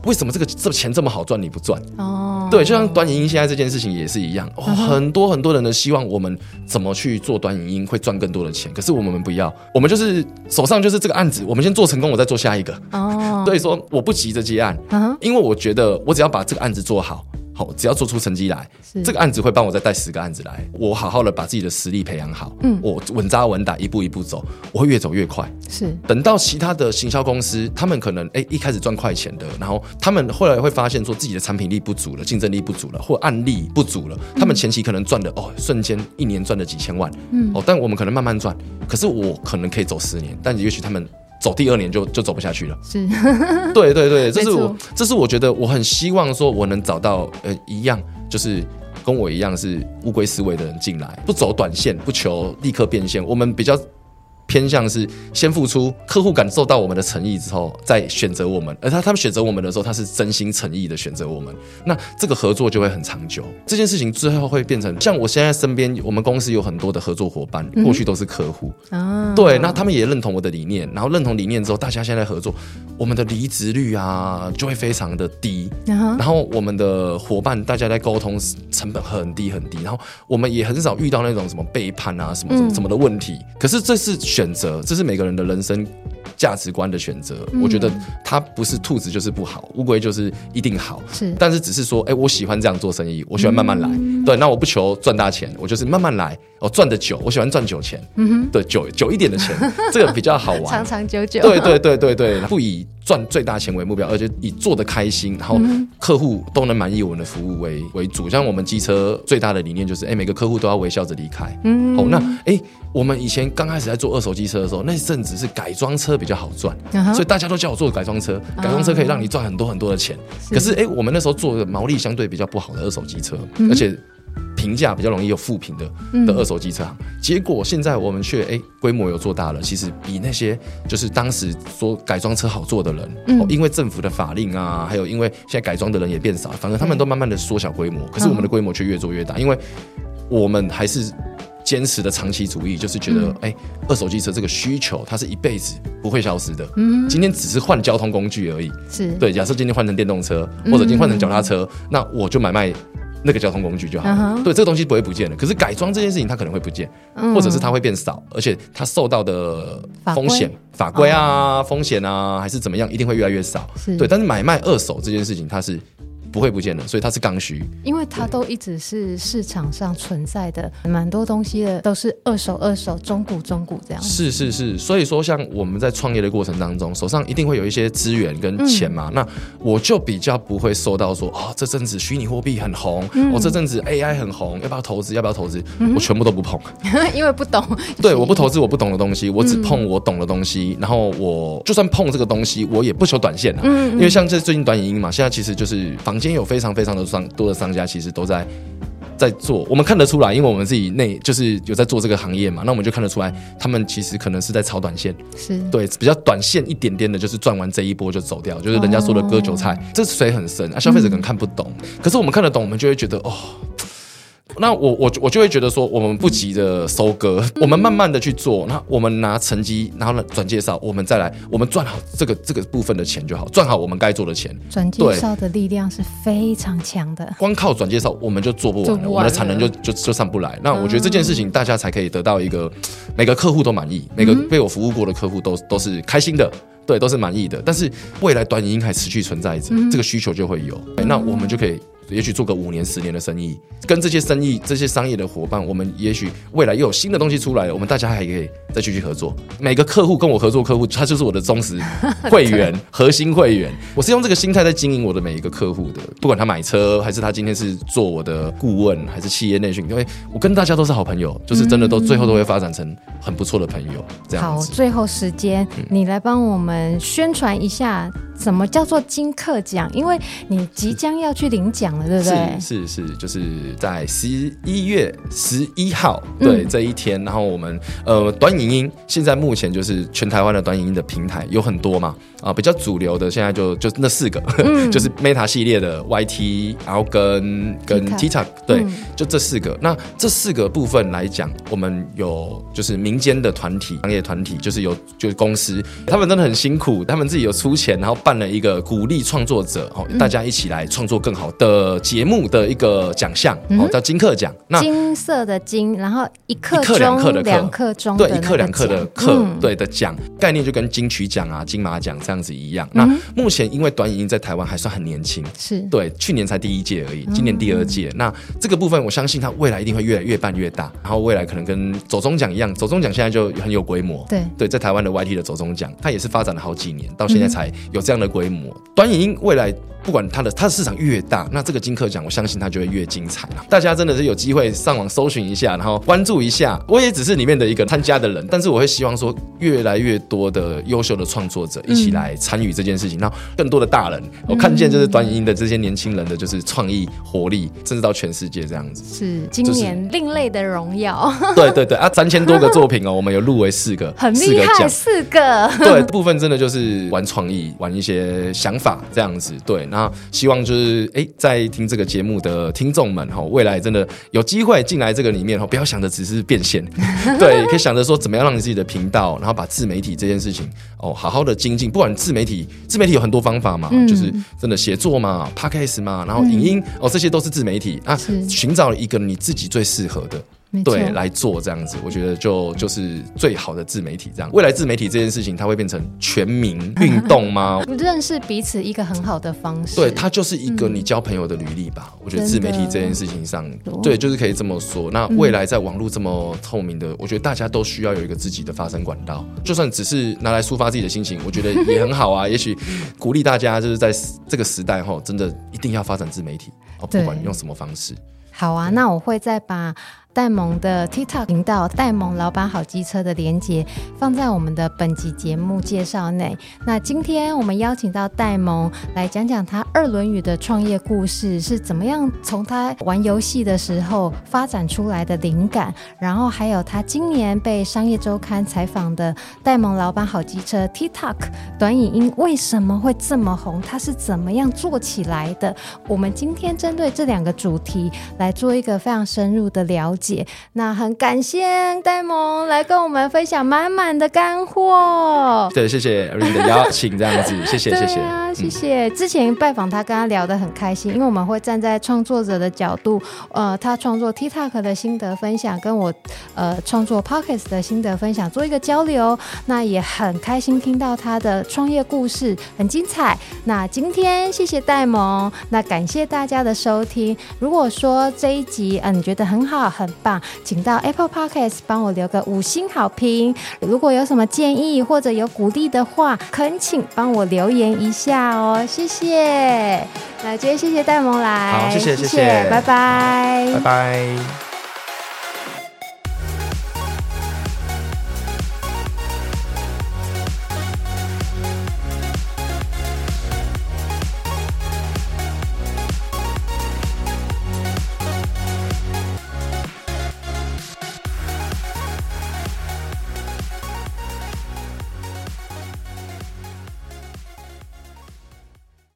为什么这个这钱这么好赚，你不赚？哦，对，就像短影音现在这件事情也是一样，哦，很多很多人的希望我们怎么去做短影音会赚更多的钱，可是我们不要，我们就是手上就是这个案子，我们先做成功，我再做下一个。哦，(laughs) 所以说我不急着接案，因为我觉得我只要把这个案子做好。好，只要做出成绩来，这个案子会帮我再带十个案子来。我好好的把自己的实力培养好，嗯，我稳扎稳打，一步一步走，我会越走越快。
是，
等到其他的行销公司，他们可能哎一开始赚快钱的，然后他们后来会发现说自己的产品力不足了，竞争力不足了，或案例不足了，他们前期可能赚的哦，瞬间一年赚了几千万，嗯，哦，但我们可能慢慢赚，可是我可能可以走十年，但也许他们。走第二年就就走不下去了，
是，(laughs)
对对对，这是我，这是我觉得我很希望说，我能找到呃一样，就是跟我一样是乌龟思维的人进来，不走短线，不求立刻变现，我们比较。偏向是先付出，客户感受到我们的诚意之后，再选择我们。而他他们选择我们的时候，他是真心诚意的选择我们。那这个合作就会很长久。这件事情最后会变成像我现在身边，我们公司有很多的合作伙伴，过去都是客户。嗯、对，那他们也认同我的理念，然后认同理念之后，大家现在合作，我们的离职率啊就会非常的低。嗯、然后我们的伙伴大家在沟通成本很低很低，然后我们也很少遇到那种什么背叛啊什么什么什么的问题。嗯、可是这是。选择，这是每个人的人生价值观的选择。嗯、我觉得它不是兔子就是不好，乌龟就是一定好。是，但是只是说，哎、欸，我喜欢这样做生意，我喜欢慢慢来。嗯、对，那我不求赚大钱，我就是慢慢来。哦，赚的久，我喜欢赚久钱。嗯哼，对，久久一点的钱，这个比较好玩，(laughs)
长长久久。
对对对对对，不以赚最大钱为目标，而且以做的开心，然后客户都能满意我们的服务为为主。像我们机车最大的理念就是，哎、欸，每个客户都要微笑着离开。嗯，好，那哎。欸我们以前刚开始在做二手机车的时候，那阵子是改装车比较好赚，uh huh. 所以大家都叫我做改装车。改装车可以让你赚很多很多的钱。Uh huh. 可是，哎，我们那时候做的毛利相对比较不好的二手机车，uh. 而且评价比较容易有负评的的二手机车。Uh huh. 结果现在我们却哎规模有做大了，其实比那些就是当时说改装车好做的人，uh. 因为政府的法令啊，还有因为现在改装的人也变少，反正他们都慢慢的缩小规模。可是我们的规模却越做越大，因为我们还是。坚持的长期主义就是觉得，哎、嗯欸，二手机车这个需求，它是一辈子不会消失的。嗯，今天只是换交通工具而已。是对，假设今天换成电动车，或者今天换成脚踏车，嗯、那我就买卖那个交通工具就好了。对，这个东西不会不见的。可是改装这件事情，它可能会不见，嗯、或者是它会变少，而且它受到的风险、法规啊、风险啊，还是怎么样，一定会越来越少。是对，但是买卖二手这件事情，它是。不会不见的，所以它是刚需，
因为它都一直是市场上存在的，蛮多东西的都是二手、二手、中古、中古这样。
是是是，所以说像我们在创业的过程当中，手上一定会有一些资源跟钱嘛，嗯、那我就比较不会受到说哦，这阵子虚拟货币很红，嗯、哦这阵子 AI 很红，要不要投资？要不要投资？嗯、我全部都不碰，(laughs)
因为不懂。
对，我不投资我不懂的东西，我只碰我懂的东西。嗯、然后我就算碰这个东西，我也不求短线啊，嗯嗯因为像这最近短影音嘛，现在其实就是房间。今天有非常非常的商多的商家，其实都在在做，我们看得出来，因为我们自己内就是有在做这个行业嘛，那我们就看得出来，他们其实可能是在炒短线，是对比较短线一点点的，就是赚完这一波就走掉，就是人家说的割韭菜，哦、这水很深啊，消费者可能看不懂，嗯、可是我们看得懂，我们就会觉得哦。那我我我就会觉得说，我们不急着收割，嗯、我们慢慢的去做。那我们拿成绩，然后呢转介绍，我们再来，我们赚好这个这个部分的钱就好，赚好我们该做的钱。
转介绍的力量是非常强的，
光靠转介绍我们就做不完了，完了我们的产能就就就上不来。那我觉得这件事情大家才可以得到一个，每个客户都满意，每个被我服务过的客户都都是开心的，对，都是满意的。但是未来短影音还持续存在着，嗯、这个需求就会有，那我们就可以。也许做个五年、十年的生意，跟这些生意、这些商业的伙伴，我们也许未来又有新的东西出来了，我们大家还可以再继续合作。每个客户跟我合作，客户他就是我的忠实会员、(laughs) 核心会员。我是用这个心态在经营我的每一个客户的，不管他买车，还是他今天是做我的顾问，还是企业内训，因为我跟大家都是好朋友，就是真的都最后都会发展成很不错的朋友。这样子。
好，最后时间，你来帮我们宣传一下。什么叫做金客奖？因为你即将要去领奖了，对不对？
是是是，就是在十一月十一号，对、嗯、这一天。然后我们呃，短影音现在目前就是全台湾的短影音的平台有很多嘛，啊，比较主流的现在就就那四个，嗯、(laughs) 就是 Meta 系列的 YT，然后跟跟 TikTok，对，嗯、就这四个。那这四个部分来讲，我们有就是民间的团体、商业团体，就是有就是公司，他们真的很辛苦，他们自己有出钱，然后。办了一个鼓励创作者哦，大家一起来创作更好的节目的一个奖项哦，叫金课奖。那
金色的金，然后一刻两克的两刻钟，
对，一刻两刻的克，对的奖概念就跟金曲奖啊、金马奖这样子一样。那目前因为短影音在台湾还算很年轻，是。对，去年才第一届而已，今年第二届。那这个部分我相信它未来一定会越来越办越大，然后未来可能跟走中奖一样，走中奖现在就很有规模。对。对，在台湾的 YT 的走中奖，它也是发展了好几年，到现在才有这样的规模。短影音未来。不管它的它的市场越大，那这个金课奖，我相信它就会越精彩。大家真的是有机会上网搜寻一下，然后关注一下。我也只是里面的一个参加的人，但是我会希望说，越来越多的优秀的创作者一起来参与这件事情。让、嗯、更多的大人，我看见就是短影音的这些年轻人的就是创意活力，甚至到全世界这样子。
是今年另类的荣耀。
对对对啊，三千多个作品哦，我们有入围四个，(laughs)
很厉害，四个。
对，部分真的就是玩创意，玩一些想法这样子。对。那希望就是哎，在听这个节目的听众们哈，未来真的有机会进来这个里面哈，不要想着只是变现，(laughs) 对，可以想着说怎么样让你自己的频道，然后把自媒体这件事情哦，好好的精进。不管自媒体，自媒体有很多方法嘛，嗯、就是真的写作嘛，Podcast 嘛，然后影音、嗯、哦，这些都是自媒体啊，寻找一个你自己最适合的。对，来做这样子，我觉得就就是最好的自媒体这样。未来自媒体这件事情，它会变成全民运动吗？(laughs)
认识彼此一个很好的方式。
对，它就是一个你交朋友的履历吧。嗯、我觉得自媒体这件事情上，对，就是可以这么说。那未来在网络这么透明的，我觉得大家都需要有一个自己的发声管道。就算只是拿来抒发自己的心情，我觉得也很好啊。(laughs) 也许鼓励大家就是在这个时代哈，真的一定要发展自媒体哦，不管用什么方式。
好啊，那我会再把。戴蒙的 TikTok 频道“戴蒙老板好机车”的连接放在我们的本集节目介绍内。那今天我们邀请到戴蒙来讲讲他二轮语的创业故事是怎么样，从他玩游戏的时候发展出来的灵感，然后还有他今年被商业周刊采访的“戴蒙老板好机车 ”TikTok 短影音为什么会这么红，他是怎么样做起来的？我们今天针对这两个主题来做一个非常深入的了解。那很感谢戴蒙来跟我们分享满满的干货。
对，谢谢 Ring 的邀请，这样子，(laughs) 谢谢，谢谢，
啊，谢谢。之前拜访他，跟他聊得很开心，因为我们会站在创作者的角度，呃，他创作 TikTok 的心得分享，跟我呃创作 Pockets 的心得分享，做一个交流。那也很开心听到他的创业故事，很精彩。那今天谢谢戴蒙，那感谢大家的收听。如果说这一集，嗯、呃，你觉得很好，很。棒，请到 Apple Podcast 帮我留个五星好评。如果有什么建议或者有鼓励的话，恳请帮我留言一下哦，谢谢。那今天谢谢戴萌来，
好，谢谢谢谢，
拜拜，
拜拜。